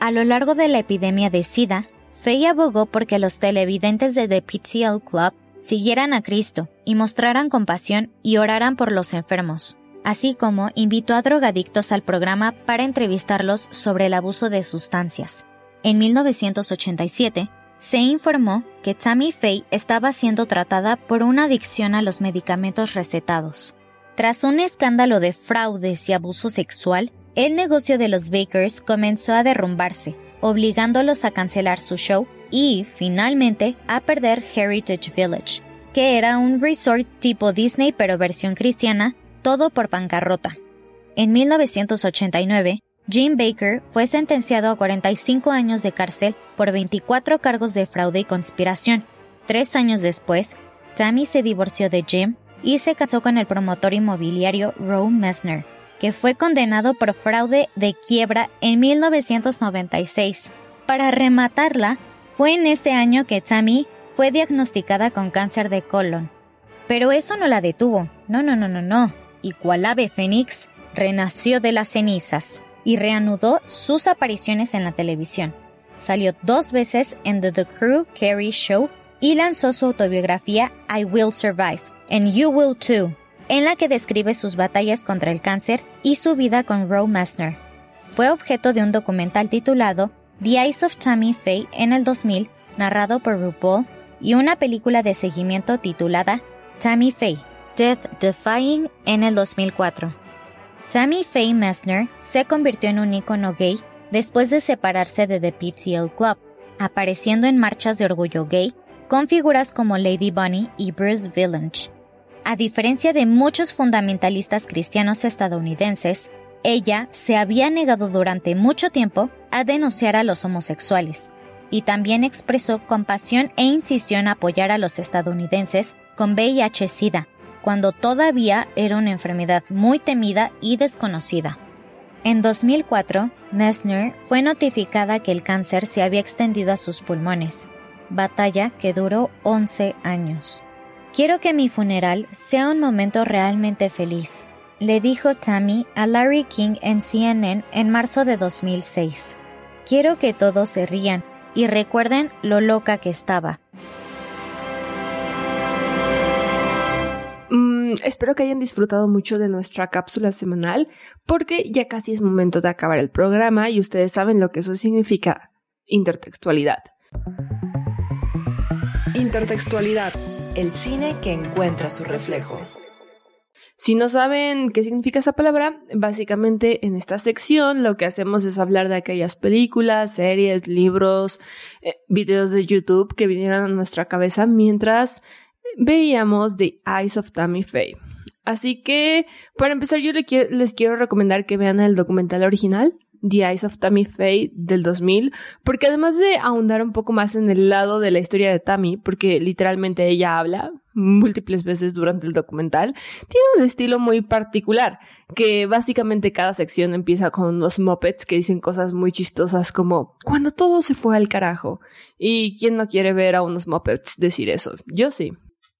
A lo largo de la epidemia de SIDA, Faye abogó porque los televidentes de The PTL Club siguieran a Cristo y mostraran compasión y oraran por los enfermos, así como invitó a drogadictos al programa para entrevistarlos sobre el abuso de sustancias. En 1987, se informó que Tammy Faye estaba siendo tratada por una adicción a los medicamentos recetados. Tras un escándalo de fraudes y abuso sexual, el negocio de los Bakers comenzó a derrumbarse, obligándolos a cancelar su show y, finalmente, a perder Heritage Village, que era un resort tipo Disney pero versión cristiana, todo por bancarrota. En 1989, Jim Baker fue sentenciado a 45 años de cárcel por 24 cargos de fraude y conspiración. Tres años después, Tammy se divorció de Jim y se casó con el promotor inmobiliario Roe Messner, que fue condenado por fraude de quiebra en 1996. Para rematarla, fue en este año que Tammy fue diagnosticada con cáncer de colon. Pero eso no la detuvo. No, no, no, no, no. Y cual ave fénix, renació de las cenizas y reanudó sus apariciones en la televisión. Salió dos veces en The, The Crew Carey Show y lanzó su autobiografía I Will Survive, and You Will Too, en la que describe sus batallas contra el cáncer y su vida con Roe Messner. Fue objeto de un documental titulado The Eyes of Tammy Faye en el 2000, narrado por RuPaul, y una película de seguimiento titulada Tammy Faye, Death Defying en el 2004. Tammy Faye Messner se convirtió en un icono gay después de separarse de The PTL Club, apareciendo en marchas de orgullo gay con figuras como Lady Bunny y Bruce Villain. A diferencia de muchos fundamentalistas cristianos estadounidenses, ella se había negado durante mucho tiempo a denunciar a los homosexuales, y también expresó compasión e insistió en apoyar a los estadounidenses con VIH-Sida, cuando todavía era una enfermedad muy temida y desconocida. En 2004, Messner fue notificada que el cáncer se había extendido a sus pulmones batalla que duró 11 años. Quiero que mi funeral sea un momento realmente feliz, le dijo Tammy a Larry King en CNN en marzo de 2006. Quiero que todos se rían y recuerden lo loca que estaba. Espero que hayan disfrutado mucho de nuestra cápsula semanal porque ya casi es momento de acabar el programa y ustedes saben lo que eso significa intertextualidad. Intertextualidad. El cine que encuentra su reflejo. Si no saben qué significa esa palabra, básicamente en esta sección lo que hacemos es hablar de aquellas películas, series, libros, eh, videos de YouTube que vinieron a nuestra cabeza mientras veíamos The Eyes of Tammy Faye. Así que, para empezar, yo les quiero recomendar que vean el documental original The Eyes of Tammy Faye del 2000, porque además de ahondar un poco más en el lado de la historia de Tammy, porque literalmente ella habla múltiples veces durante el documental, tiene un estilo muy particular, que básicamente cada sección empieza con unos mopeds que dicen cosas muy chistosas como cuando todo se fue al carajo. ¿Y quién no quiere ver a unos mopeds decir eso? Yo sí.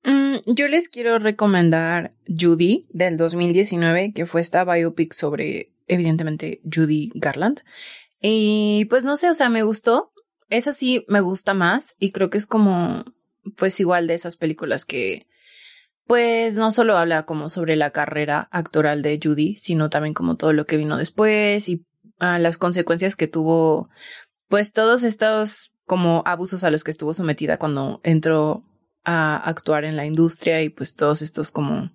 Mm, yo les quiero recomendar Judy del 2019, que fue esta biopic sobre evidentemente Judy Garland. Y pues no sé, o sea, me gustó. Esa sí me gusta más y creo que es como, pues igual de esas películas que, pues no solo habla como sobre la carrera actoral de Judy, sino también como todo lo que vino después y ah, las consecuencias que tuvo, pues todos estos como abusos a los que estuvo sometida cuando entró a actuar en la industria y pues todos estos como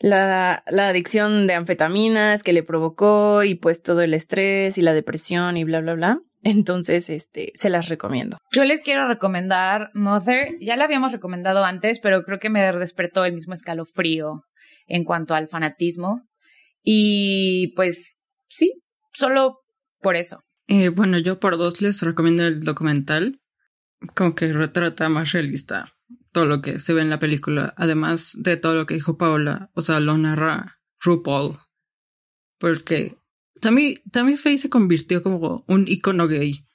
la, la adicción de anfetaminas que le provocó y pues todo el estrés y la depresión y bla, bla, bla. Entonces, este, se las recomiendo. Yo les quiero recomendar Mother. Ya la habíamos recomendado antes, pero creo que me despertó el mismo escalofrío en cuanto al fanatismo. Y pues sí, solo por eso. Eh, bueno, yo por dos les recomiendo el documental, como que retrata más realista todo lo que se ve en la película, además de todo lo que dijo Paula, o sea, lo narra RuPaul, porque Tammy, Tammy Faye se convirtió como un icono gay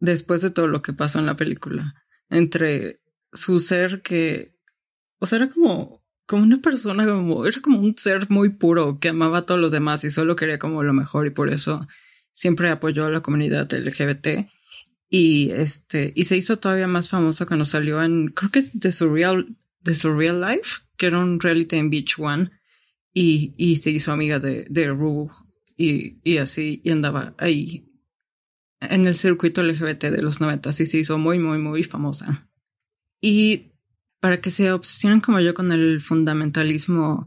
después de todo lo que pasó en la película, entre su ser que, o sea, era como, como una persona, como, era como un ser muy puro que amaba a todos los demás y solo quería como lo mejor y por eso siempre apoyó a la comunidad LGBT y este, y se hizo todavía más famosa cuando salió en, creo que es The Surreal, The Life, que era un reality en Beach One. Y, y se hizo amiga de, de Ru y, y así, y andaba ahí en el circuito LGBT de los 90 y se hizo muy, muy, muy famosa. Y para que se obsesionen como yo con el fundamentalismo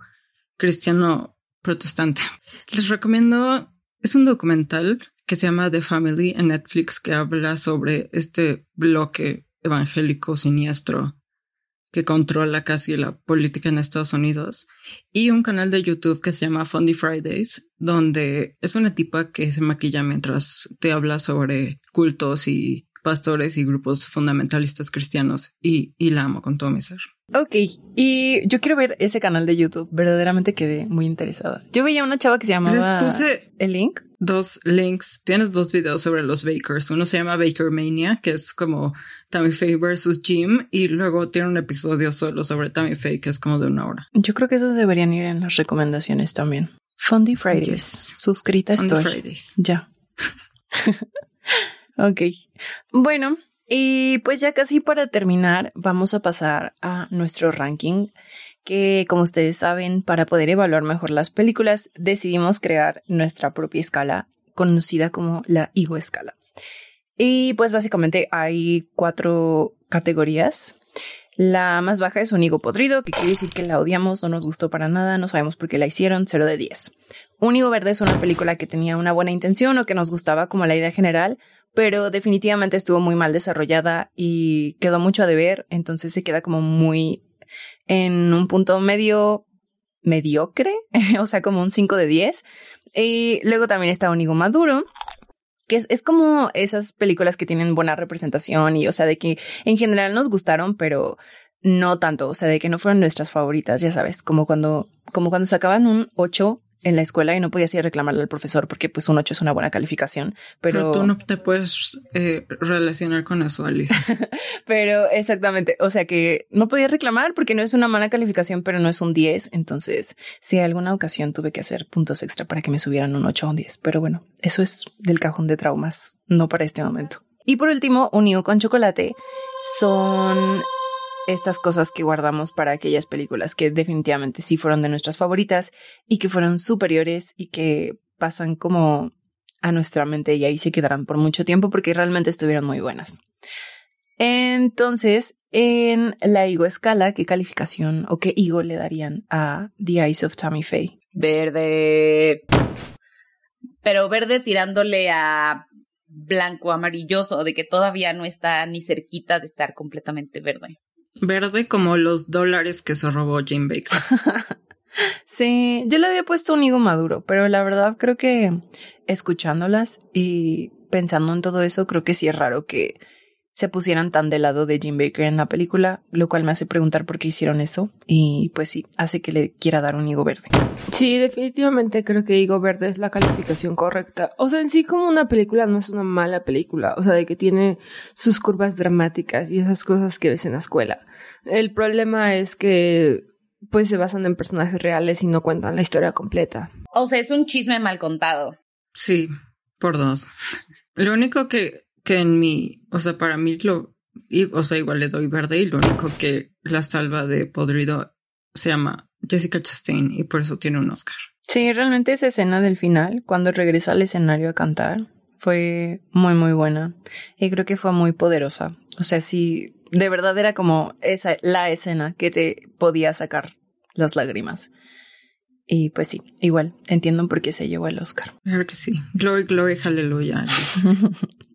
cristiano protestante, les recomiendo, es un documental que se llama The Family en Netflix que habla sobre este bloque evangélico siniestro que controla casi la política en Estados Unidos y un canal de YouTube que se llama Fundy Fridays donde es una tipa que se maquilla mientras te habla sobre cultos y pastores y grupos fundamentalistas cristianos y, y la amo con todo mi ser. Ok, y yo quiero ver ese canal de YouTube. Verdaderamente quedé muy interesada. Yo veía una chava que se llamaba... Les puse el link. Dos links. Tienes dos videos sobre los Bakers. Uno se llama Baker Mania, que es como Tammy Faye versus Jim. Y luego tiene un episodio solo sobre Tammy Faye, que es como de una hora. Yo creo que esos deberían ir en las recomendaciones también. Fundy Fridays. Yes. Suscrita Fundy estoy. Fridays. Ya. ok. Bueno, y pues ya casi para terminar, vamos a pasar a nuestro ranking, que como ustedes saben, para poder evaluar mejor las películas, decidimos crear nuestra propia escala, conocida como la Igo escala. Y pues básicamente hay cuatro categorías. La más baja es un higo podrido, que quiere decir que la odiamos, no nos gustó para nada, no sabemos por qué la hicieron, 0 de 10. Un higo verde es una película que tenía una buena intención o que nos gustaba como la idea general, pero definitivamente estuvo muy mal desarrollada y quedó mucho a deber, entonces se queda como muy en un punto medio mediocre, o sea, como un 5 de 10. Y luego también está un higo maduro, que es, es, como esas películas que tienen buena representación y, o sea, de que en general nos gustaron, pero no tanto, o sea, de que no fueron nuestras favoritas, ya sabes, como cuando, como cuando sacaban un 8 en la escuela y no podías ir a reclamarle al profesor porque pues un 8 es una buena calificación, pero... Pero tú no te puedes eh, relacionar con eso, Alice. pero exactamente, o sea que no podía reclamar porque no es una mala calificación, pero no es un 10, entonces si alguna ocasión tuve que hacer puntos extra para que me subieran un 8 o un 10, pero bueno, eso es del cajón de traumas, no para este momento. Y por último, unido con chocolate son estas cosas que guardamos para aquellas películas que definitivamente sí fueron de nuestras favoritas y que fueron superiores y que pasan como a nuestra mente y ahí se quedarán por mucho tiempo porque realmente estuvieron muy buenas. Entonces, en la Igo escala, ¿qué calificación o qué Igo le darían a The Eyes of Tammy Faye? Verde. Pero verde tirándole a blanco amarilloso, de que todavía no está ni cerquita de estar completamente verde. Verde como los dólares que se robó Jim Baker. sí, yo le había puesto un higo maduro, pero la verdad creo que escuchándolas y pensando en todo eso, creo que sí es raro que se pusieran tan del lado de Jim Baker en la película, lo cual me hace preguntar por qué hicieron eso y pues sí, hace que le quiera dar un higo verde. Sí, definitivamente creo que higo verde es la calificación correcta. O sea, en sí como una película no es una mala película, o sea, de que tiene sus curvas dramáticas y esas cosas que ves en la escuela. El problema es que pues se basan en personajes reales y no cuentan la historia completa. O sea, es un chisme mal contado. Sí, por dos. Lo único que que en mi, o sea, para mí lo, y, o sea, igual le doy verde y lo único que la salva de podrido se llama Jessica Chastain y por eso tiene un Oscar. Sí, realmente esa escena del final, cuando regresa al escenario a cantar, fue muy, muy buena y creo que fue muy poderosa. O sea, sí, de verdad era como esa, la escena que te podía sacar las lágrimas. Y pues sí, igual, entiendo por qué se llevó el Oscar. Claro que sí. Glory, glory, hallelujah.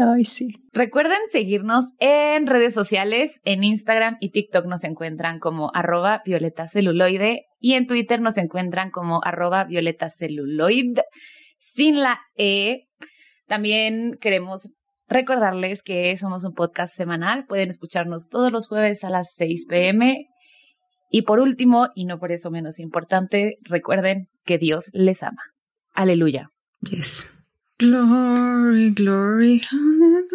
Ay, sí. Recuerden seguirnos en redes sociales, en Instagram y TikTok nos encuentran como arroba violeta celuloide y en Twitter nos encuentran como arroba violeta celuloid sin la E. También queremos recordarles que somos un podcast semanal, pueden escucharnos todos los jueves a las 6 pm. Y por último, y no por eso menos importante, recuerden que Dios les ama. Aleluya. Yes. Glory, glory, hallelujah.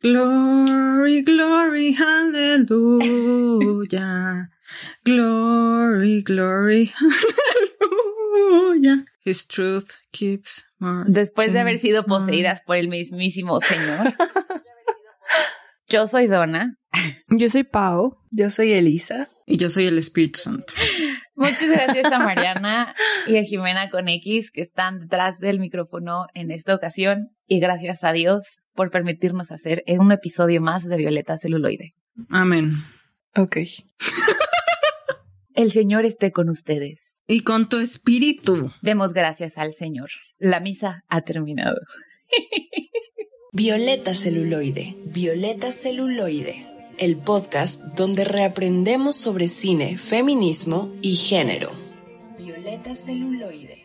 Glory, glory, hallelujah. Glory, glory, hallelujah. His truth keeps marching Después de haber sido poseídas por el mismísimo Señor. Yo soy Donna. Yo soy Pau. Yo soy Elisa. Y yo soy el Espíritu Santo. Muchas gracias a Mariana y a Jimena con X que están detrás del micrófono en esta ocasión. Y gracias a Dios por permitirnos hacer un episodio más de Violeta Celuloide. Amén. Ok. El Señor esté con ustedes. Y con tu espíritu. Demos gracias al Señor. La misa ha terminado. Violeta Celuloide. Violeta Celuloide. El podcast donde reaprendemos sobre cine, feminismo y género. Violeta Celuloide.